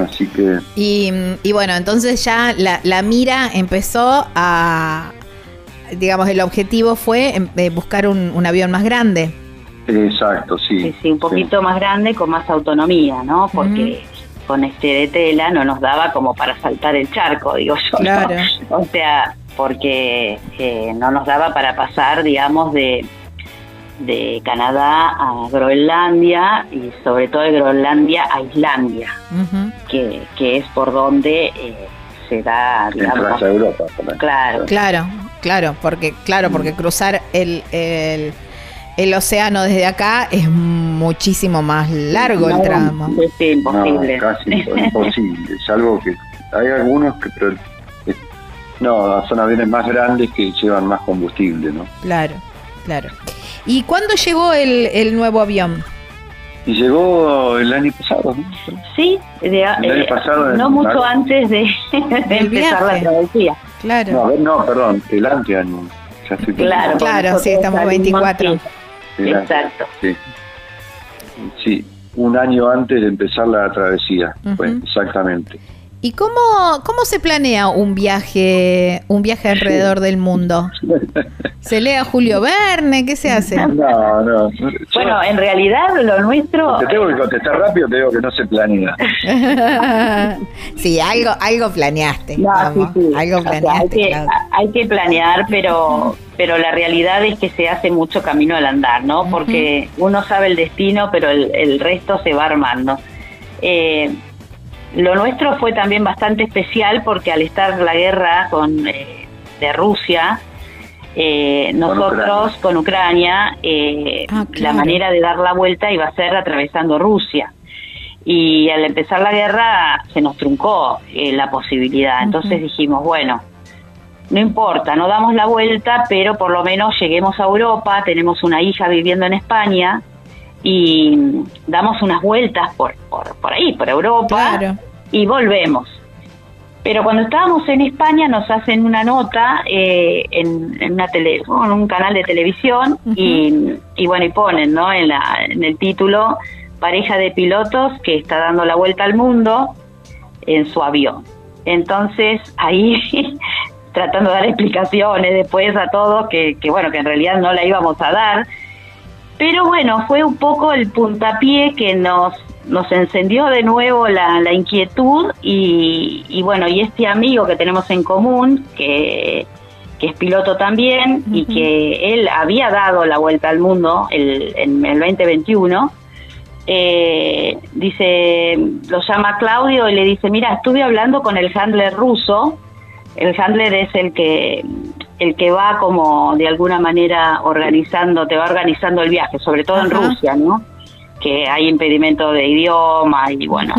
Así que Y, y bueno, entonces ya la, la mira empezó a, digamos, el objetivo fue em, eh, buscar un, un avión más grande. Exacto, sí. Sí, sí, un poquito más grande con más autonomía, ¿no? Porque con este de tela no nos daba como para saltar el charco, digo yo. ¿no? Claro. O sea, porque eh, no nos daba para pasar, digamos, de, de Canadá a Groenlandia y sobre todo de Groenlandia a Islandia, que, que es por donde eh, se da, digamos, Europa. claro, Claro, claro, porque claro, porque cruzar el, el, el océano desde acá es muchísimo más largo el tramo. Es imposible. No, casi imposible. Es algo que hay algunos que, pero eh, no, son aviones más grandes que llevan más combustible, ¿no? Claro, claro. ¿Y cuándo llegó el, el nuevo avión? Y llegó el año pasado, ¿no? Sí, de- El año eh, pasado, no mucho marzo. antes de, de empezar la viaje. travesía. Claro. No, a ver, no, perdón, el anteaño. Ya estoy Claro, Claro, sí, estamos Nosotros 24. salimos, El año, Exacto. Sí. Sí, un año antes de empezar la travesía. exactamente. ¿Y cómo, cómo se planea un viaje, un viaje alrededor del mundo? ¿Se lee a Julio Verne? ¿Qué se hace? No, no. Bueno, en realidad lo nuestro... Te tengo que contestar rápido, te digo que no se planea. sí, algo, algo planeaste. No, vamos, sí, sí. Algo O sea, hay, planeaste, que, claro. hay que planear, pero, pero la realidad es que se hace mucho camino al andar, ¿no? Porque uno sabe el destino, pero el, el resto se va armando. Eh, lo nuestro fue también bastante especial porque al estar la guerra con eh, de Rusia, eh, nosotros con Ucrania, eh, Ah, la manera de dar la vuelta iba a ser atravesando Rusia. Y al empezar la guerra se nos truncó eh, la posibilidad. Entonces dijimos, bueno, no importa, no damos la vuelta, pero por lo menos lleguemos a Europa, tenemos una hija viviendo en España y damos unas vueltas por, por, por ahí, por Europa, Claro. y volvemos. Pero cuando estábamos en España nos hacen una nota eh, en, en una tele, en un canal de televisión y, y bueno, y ponen ¿no? en, la, en el título pareja de pilotos que está dando la vuelta al mundo en su avión. Entonces ahí tratando de dar explicaciones después a todos que, que bueno, que en realidad no la íbamos a dar. Pero bueno, fue un poco el puntapié que nos, nos encendió de nuevo la, la inquietud y, y bueno, y este amigo que tenemos en común, que, que es piloto también y que él había dado la vuelta al mundo el, en el 2021, eh, dice, lo llama Claudio y le dice, mira, estuve hablando con el handler ruso, el handler es el que el que va como de alguna manera organizando, te va organizando el viaje, sobre todo en. Rusia, ¿no? Que hay impedimento de idioma y bueno.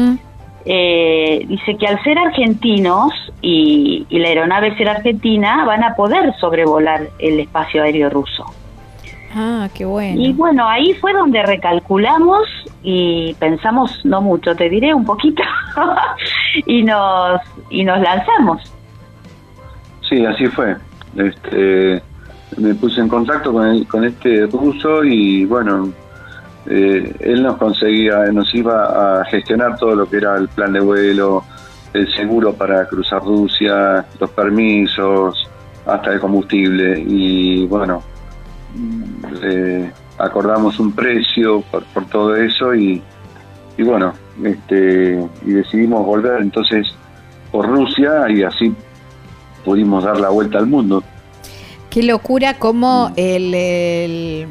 Eh, dice que al ser argentinos y, y la aeronave ser argentina van a poder sobrevolar el espacio aéreo ruso. Ah, qué bueno. Y bueno, ahí fue donde recalculamos y pensamos no mucho, te diré un poquito, y nos y nos lanzamos. Sí, así fue. Este, me puse en contacto con, el- con este ruso y bueno, eh, él nos conseguía, nos iba a gestionar todo lo que era el plan de vuelo, el seguro para cruzar Rusia, los permisos, hasta el combustible. Y bueno, eh, acordamos un precio por, todo eso y, y bueno, este, y decidimos volver. Entonces por Rusia y así pudimos dar la vuelta al mundo. Qué locura Mm. cómo el, el,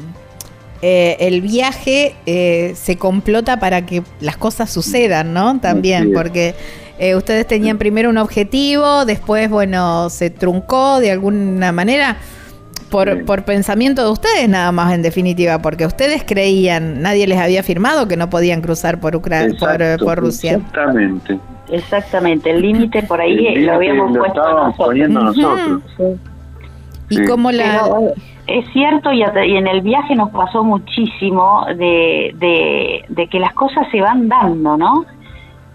eh, el viaje eh, se complota para que las cosas sucedan, ¿no? También, porque eh, ustedes tenían primero un objetivo, después, bueno, se truncó de alguna manera. Por, por pensamiento de ustedes nada más en definitiva, porque ustedes creían, nadie les había firmado que no podían cruzar por Ucrania, por, por Rusia. Exactamente. Exactamente, el límite por ahí El lo habíamos lo puesto estábamos nosotros. poniendo nosotros. Y Sí. cómo la... Pero, eh, es cierto y, hasta- y en el viaje nos pasó muchísimo de, de, de que las cosas se van dando, ¿no?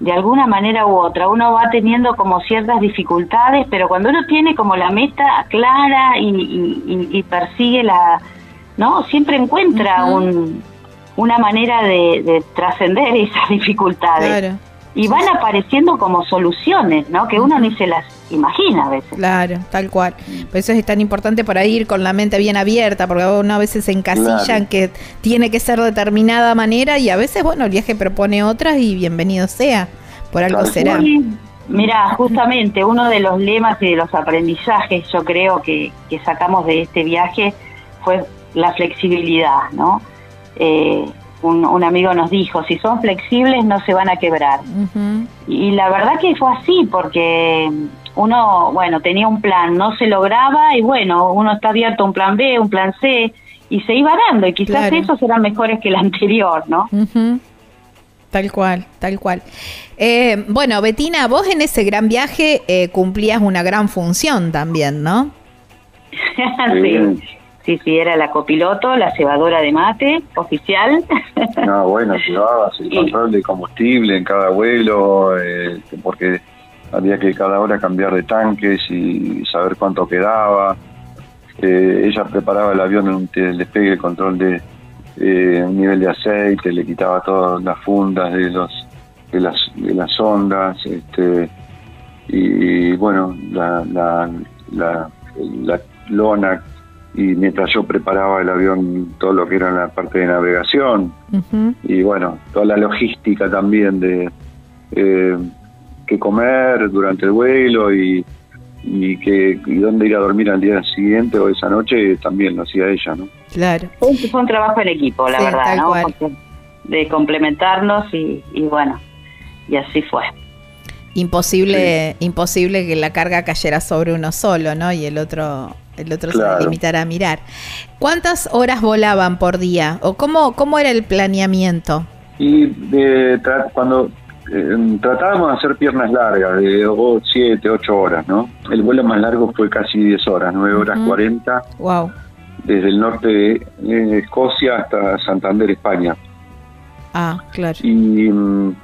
De alguna manera u otra. Uno va teniendo como ciertas dificultades, pero cuando uno tiene como la meta clara y, y- y- persigue la... ¿No? Siempre encuentra un, una manera de, de trascender esas dificultades. Claro. Y van apareciendo como soluciones, ¿no? Que uno ni se las imagina a veces. Claro, tal cual. Por eso es tan importante para ir con la mente bien abierta, porque uno a veces se encasillan Claro. que tiene que ser de determinada manera y a veces, bueno, el viaje propone otras y bienvenido sea. Por algo será. Sí, Mira, justamente uno de los lemas y de los aprendizajes, yo creo que, que sacamos de este viaje fue la flexibilidad, ¿no? Eh, un, un amigo nos dijo, si son flexibles no se van a quebrar. Y la verdad que fue así, porque uno, bueno, tenía un plan, no se lograba y bueno, uno está abierto a un plan B, un plan C, y se iba dando, y quizás Claro. esos eran mejores que el anterior, ¿no? Tal cual, tal cual. Eh, bueno, Betina, vos en ese gran viaje eh, cumplías una gran función también, ¿no? sí. Sí, sí, era la copiloto, la cebadora de mate oficial. No, bueno, llevabas el control de combustible en cada vuelo, eh, porque había que cada hora cambiar de tanques y saber cuánto quedaba. Eh, ella preparaba el avión en te- despegue, el control de eh, nivel de aceite, le quitaba todas las fundas de los de las de las ondas, este y, bueno la, la, la, la lona y mientras yo preparaba el avión todo lo que era la parte de navegación y bueno, toda la logística también de eh, qué comer durante el vuelo y, y, que, y dónde ir a dormir al día siguiente o esa noche también lo hacía ella, ¿no? Claro. Fue un, fue un trabajo en equipo, la Sí, verdad, tal ¿no? Porque- de complementarnos y, y bueno, y así fue. Imposible, imposible que la carga cayera sobre uno solo, ¿no? Y el otro, el otro se Claro. limitara a mirar. ¿Cuántas horas volaban por día? ¿O cómo, cómo era el planeamiento? Y de tra- cuando eh, tratábamos de hacer piernas largas, de 7, 8 horas, ¿no? El vuelo más largo fue casi 10 horas, 9 horas Ujú. 40, Wow. desde el norte de eh, Escocia hasta Santander, España. Ah, claro. y mm,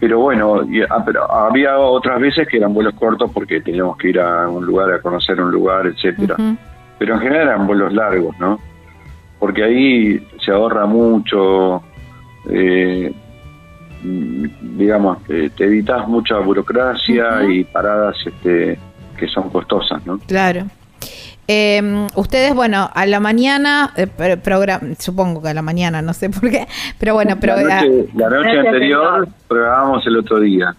pero bueno y- ah, pero había otras veces que eran vuelos cortos porque teníamos que ir a un lugar a conocer un lugar etcétera. Pero en general eran vuelos largos no porque ahí se ahorra mucho eh, digamos eh, te evitas mucha burocracia y paradas este que son costosas no Claro. Eh, ustedes, bueno, a la mañana, eh, supongo que a la mañana, no sé por qué, pero bueno, pero, la noche, la noche anterior programábamos el otro día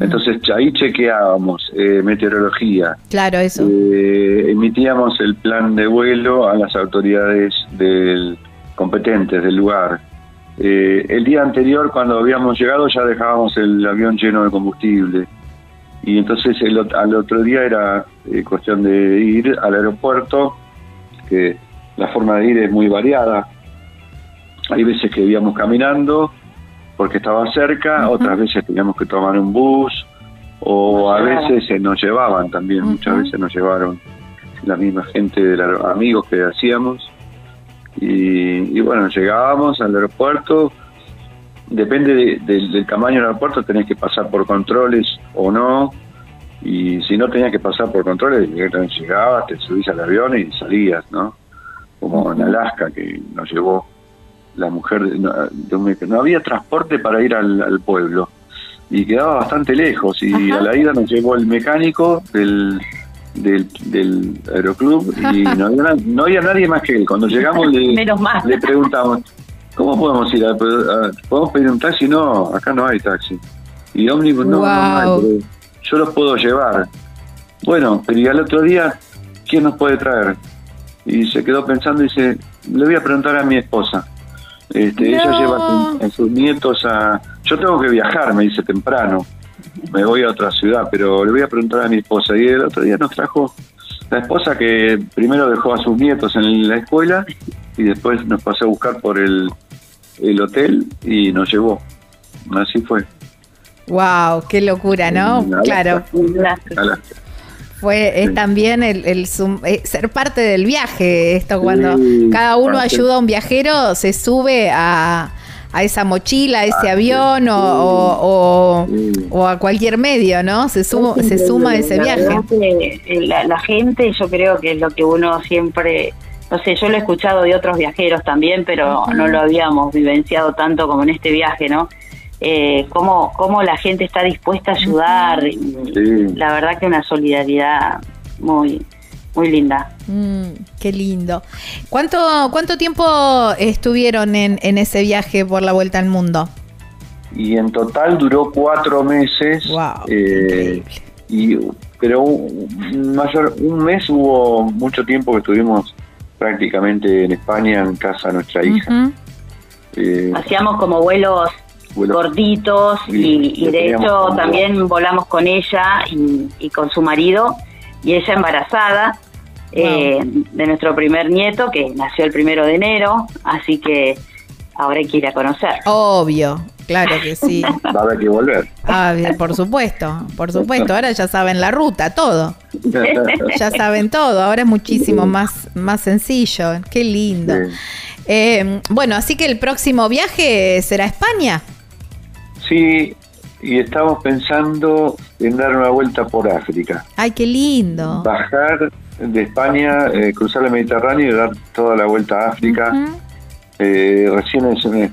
entonces ahí chequeábamos eh, meteorología claro, eso. Eh, emitíamos el plan de vuelo a las autoridades del, competentes del lugar. Eh, el día anterior, cuando habíamos llegado, ya dejábamos el avión lleno de combustible. Y entonces el, al otro día era eh, cuestión de ir al aeropuerto, que la forma de ir es muy variada. Hay veces que íbamos caminando porque estaba cerca, otras veces teníamos que tomar un bus, o a veces se nos llevaban también, muchas veces nos llevaron la misma gente de los amigos que hacíamos. Y, y bueno, llegábamos al aeropuerto, depende de- del- del tamaño del aeropuerto, tenés que pasar por controles o no. Y si no tenías que pasar por controles, directamente llegabas, te subís al avión y salías, ¿no? Como en Alaska, que nos llevó la mujer. de- No, de un- no había transporte para ir al, al pueblo y quedaba bastante lejos. Y Ajá. a la ida nos llevó el mecánico del, del, del aeroclub y no había, no había nadie más que él. Cuando llegamos le, Menos mal. le preguntamos, ¿cómo podemos ir? A, a- ¿Podemos pedir un taxi? No, acá no hay taxi. Y ómnibus, no, no, no hay, yo los puedo llevar. Bueno, pero y al otro día, ¿quién nos puede traer? Y se quedó pensando y dice, le voy a preguntar a mi esposa. Este, Ella lleva a a sus nietos a... Yo tengo que viajar, me dice temprano. Me voy a otra ciudad, pero le voy a preguntar a mi esposa. Y el otro día nos trajo la esposa que primero dejó a sus nietos en la escuela y después nos pasó a buscar por el, el hotel y nos llevó. Así fue. Wow, qué locura, ¿no? Alaska. Claro, Alaska. fue es Sí. también el, eh, ser parte del viaje. Esto Sí, cuando cada uno parte. ayuda a un viajero, se sube a, a esa mochila, a ese Ah, avión o, o- o- Sí. o a cualquier medio, ¿no? Se, sumo- se suma a ese La viaje. que, eh, La, la gente, yo creo que es lo que uno siempre, no sé, yo lo he escuchado de otros viajeros también, pero no lo habíamos vivenciado tanto como en este viaje, ¿no? Eh, cómo, cómo la gente está dispuesta a ayudar. Sí. La verdad que una solidaridad muy, muy linda. Mm, qué lindo. ¿Cuánto, cuánto tiempo estuvieron en, en ese viaje por la vuelta al mundo? Y en total duró cuatro meses. Wow, eh, y pero un, mayor un mes hubo mucho tiempo que estuvimos prácticamente en España en casa de nuestra hija. Eh, Hacíamos como vuelos vuelos- gorditos y, y de hecho también volamos con ella y, y con su marido y ella embarazada eh, de nuestro primer nieto que nació el primero de enero, así que ahora hay que ir a conocer. Obvio, claro que sí. va a haber que volver Ah, bien, por supuesto, por supuesto. Ahora ya saben la ruta, todo. Ya saben todo. Ahora es muchísimo más, más sencillo. Qué lindo. Sí. Eh, bueno, así que el próximo viaje será a España. Sí, y estamos pensando en dar una vuelta por África. Ay, qué lindo. Bajar de España, eh, cruzar el Mediterráneo y dar toda la vuelta a África. Eh, recién es un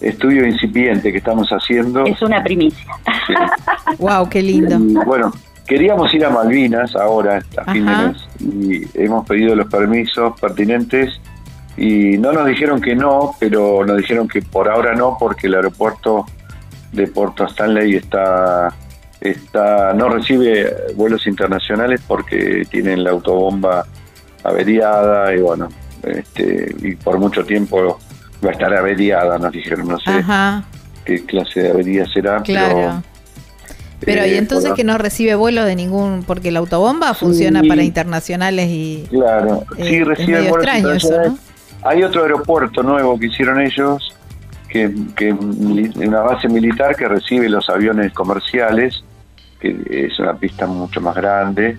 estudio incipiente que estamos haciendo. Es una primicia. Sí. Wow, qué lindo. Y, bueno, queríamos ir a Malvinas ahora, a fin de mes, y hemos pedido los permisos pertinentes y no nos dijeron que no, pero nos dijeron que por ahora no, porque el aeropuerto de Porto Stanley está está no recibe vuelos internacionales porque tienen la autobomba averiada y bueno, este, y por mucho tiempo va a estar averiada, nos dijeron, no sé Ajá, qué clase de avería será, claro. pero Pero, y eh, entonces bueno, que no recibe vuelo de ningún, porque la autobomba funciona para internacionales y Claro, Eh, sí medio vuelos eso, internacionales. Hay otro aeropuerto nuevo que hicieron ellos, que, que una base militar que recibe los aviones comerciales, que es una pista mucho más grande,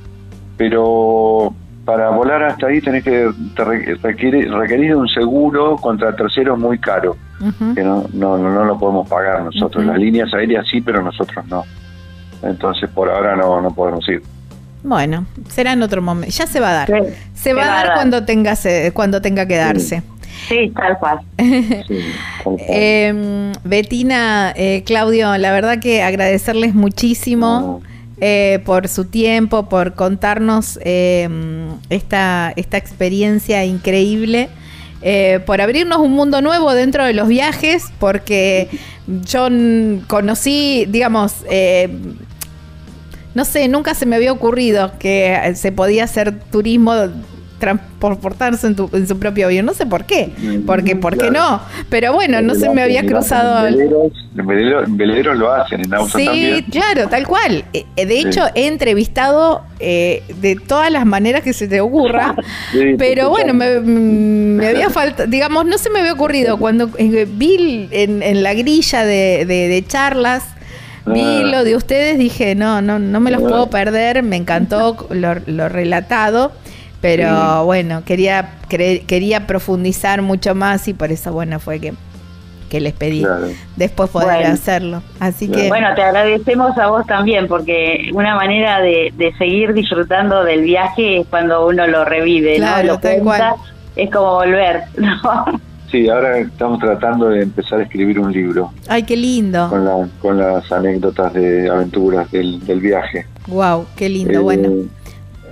pero para volar hasta ahí tenés que te re- requiere, requerís de un seguro contra terceros muy caro, que no, no, no, no lo podemos pagar nosotros. Las líneas aéreas sí, pero nosotros no. Entonces por ahora no, no podemos ir. Bueno, será en otro momento. Ya se va a dar. Sí, Se va a dar cuando tenga se- cuando tenga que darse. Sí, tal cual. Sí, tal cual. Eh, Betina, eh, Claudio, la verdad que agradecerles muchísimo eh, por su tiempo, por contarnos eh, esta, esta experiencia increíble. eh, por abrirnos un mundo nuevo dentro de los viajes, porque yo conocí, digamos, eh, no sé, nunca se me había ocurrido que se podía hacer turismo transportarse en, tu- en su propio avión. No sé por qué, porque ¿por qué no? Pero bueno, no se me había cruzado... En veleros, en veleros- en veleros lo hacen, en autos Sí, también. claro, tal cual. Eh, eh, De Sí. hecho, he entrevistado eh, de todas las maneras que se te ocurra, Sí, pero bueno, me, mm, me había faltado, digamos, no se me había ocurrido. Cuando eh, vi en, en la grilla de, de- de charlas, vi Ah. lo de ustedes, dije, no, no, no me los Ah. puedo perder, me encantó lo, lo relatado. Pero Sí. bueno, quería, quería profundizar mucho más y por eso, bueno, fue que, que les pedí Claro. después poder Bueno. hacerlo. Así Claro. que... Bueno, te agradecemos a vos también, porque una manera de, de seguir disfrutando del viaje es cuando uno lo revive, Claro, ¿no? Lo tal cuenta, cual. es como volver, ¿no? Sí, ahora estamos tratando de empezar a escribir un libro Ay, qué lindo. con, la, con las anécdotas de aventuras del, del viaje. Wow, qué lindo. Eh, bueno,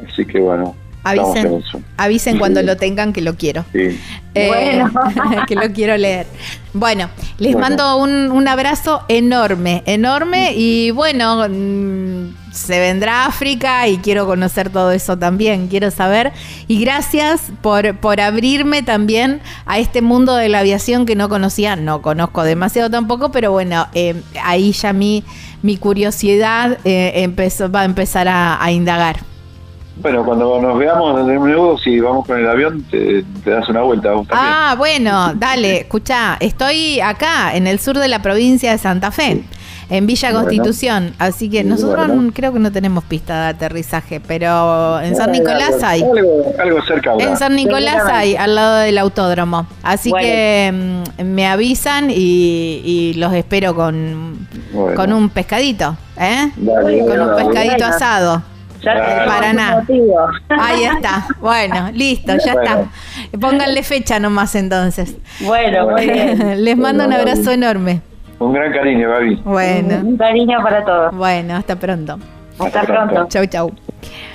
Así que bueno, avisen, avisen cuando lo tengan que lo quiero. Sí. Eh, Bueno. que lo quiero leer. Bueno, les Bueno. mando un, un abrazo enorme, enorme y bueno, mm, se vendrá a África y quiero conocer todo eso también, quiero saber. Y gracias por, por abrirme también a este mundo de la aviación que no conocía, no conozco demasiado tampoco, pero bueno, eh, ahí ya mi, mi curiosidad eh, empezó, va a empezar a, a indagar. Bueno, cuando nos veamos de nuevo, si vamos con el avión, te, te das una vuelta vos también. Ah, bueno, dale, escucha, estoy acá en el sur de la provincia de Santa Fe, en Villa Bueno. Constitución, así que nosotros bueno. creo que no tenemos pista de aterrizaje, pero en San Nicolás hay. Algo, algo cerca habrá. En San Nicolás hay, al lado del autódromo. Así Bueno. que mm, me avisan y, y los espero con, Bueno. con un pescadito, ¿eh? Dale, Con un pescadito asado. Ya Claro. Para nada. Ahí está. Bueno, listo, ya Bueno. está. Pónganle fecha nomás entonces. Bueno, muy bien. Les mando un abrazo Gaby. enorme. Un gran cariño, Gaby. Bueno, Un cariño para todos. bueno, hasta pronto. Hasta Hasta pronto. pronto. Chau, chau.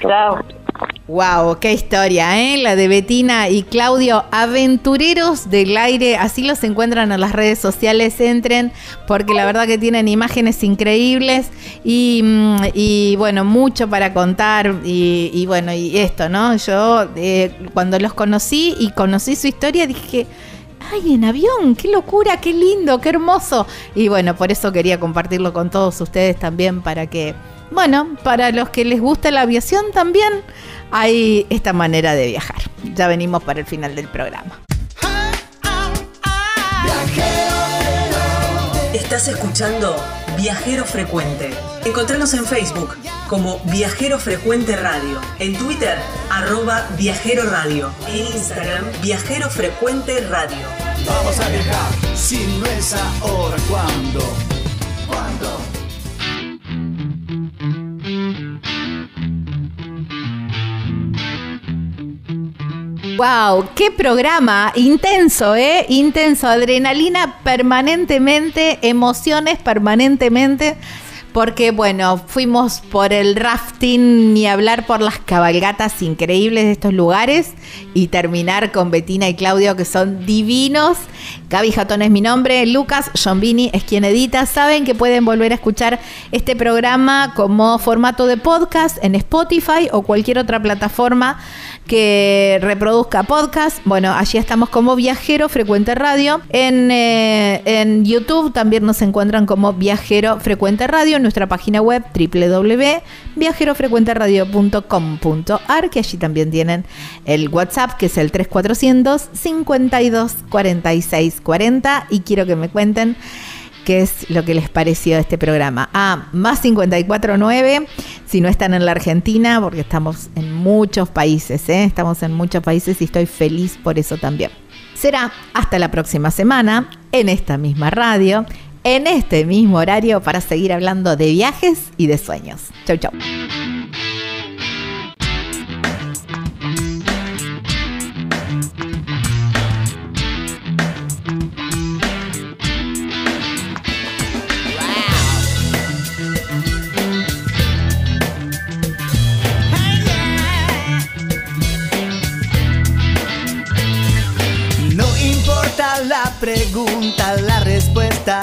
Chao. Wow, qué historia, ¿eh? La de Betina y Claudio, aventureros del aire. Así los encuentran en las redes sociales. Entren, porque la verdad que tienen imágenes increíbles y, mm, bueno, mucho para contar. Y, y bueno, y esto, ¿no? Yo eh, cuando los conocí y conocí su historia dije. ¡Ay, en avión! ¡Qué locura! ¡Qué lindo! ¡Qué hermoso! Y bueno, por eso quería compartirlo con todos ustedes también para que, bueno, para los que les gusta la aviación también hay esta manera de viajar. Ya venimos para el final del programa. Estás escuchando Viajero Frecuente. Encontranos en Facebook como Viajero Frecuente Radio, en Twitter arroba Viajero Radio, en Instagram Viajero Frecuente Radio. Vamos a viajar, si no es ahora. Wow, qué programa intenso, ¿eh? Intenso, adrenalina permanentemente, emociones permanentemente, porque bueno, fuimos por el rafting ni hablar por las cabalgatas increíbles de estos lugares y terminar con Betina y Claudio que son divinos. Gaby Jatón es mi nombre, Lucas Jombini es quien edita. Saben que pueden volver a escuchar este programa como formato de podcast en Spotify o cualquier otra plataforma que reproduzca podcast. Bueno, allí estamos como Viajero Frecuente Radio. En, eh, en YouTube también nos encuentran como Viajero Frecuente Radio en nuestra página web www.viajerofrecuenteradio.com.ar que allí también tienen el WhatsApp que es el 3400 52 46 40 y quiero que me cuenten qué es lo que les pareció este programa. Ah, más 549 si no están en la Argentina, porque estamos en muchos países, ¿eh? estamos en muchos países y estoy feliz por eso también. Será hasta la próxima semana en esta misma radio, en este mismo horario para seguir hablando de viajes y de sueños. Chau, chau.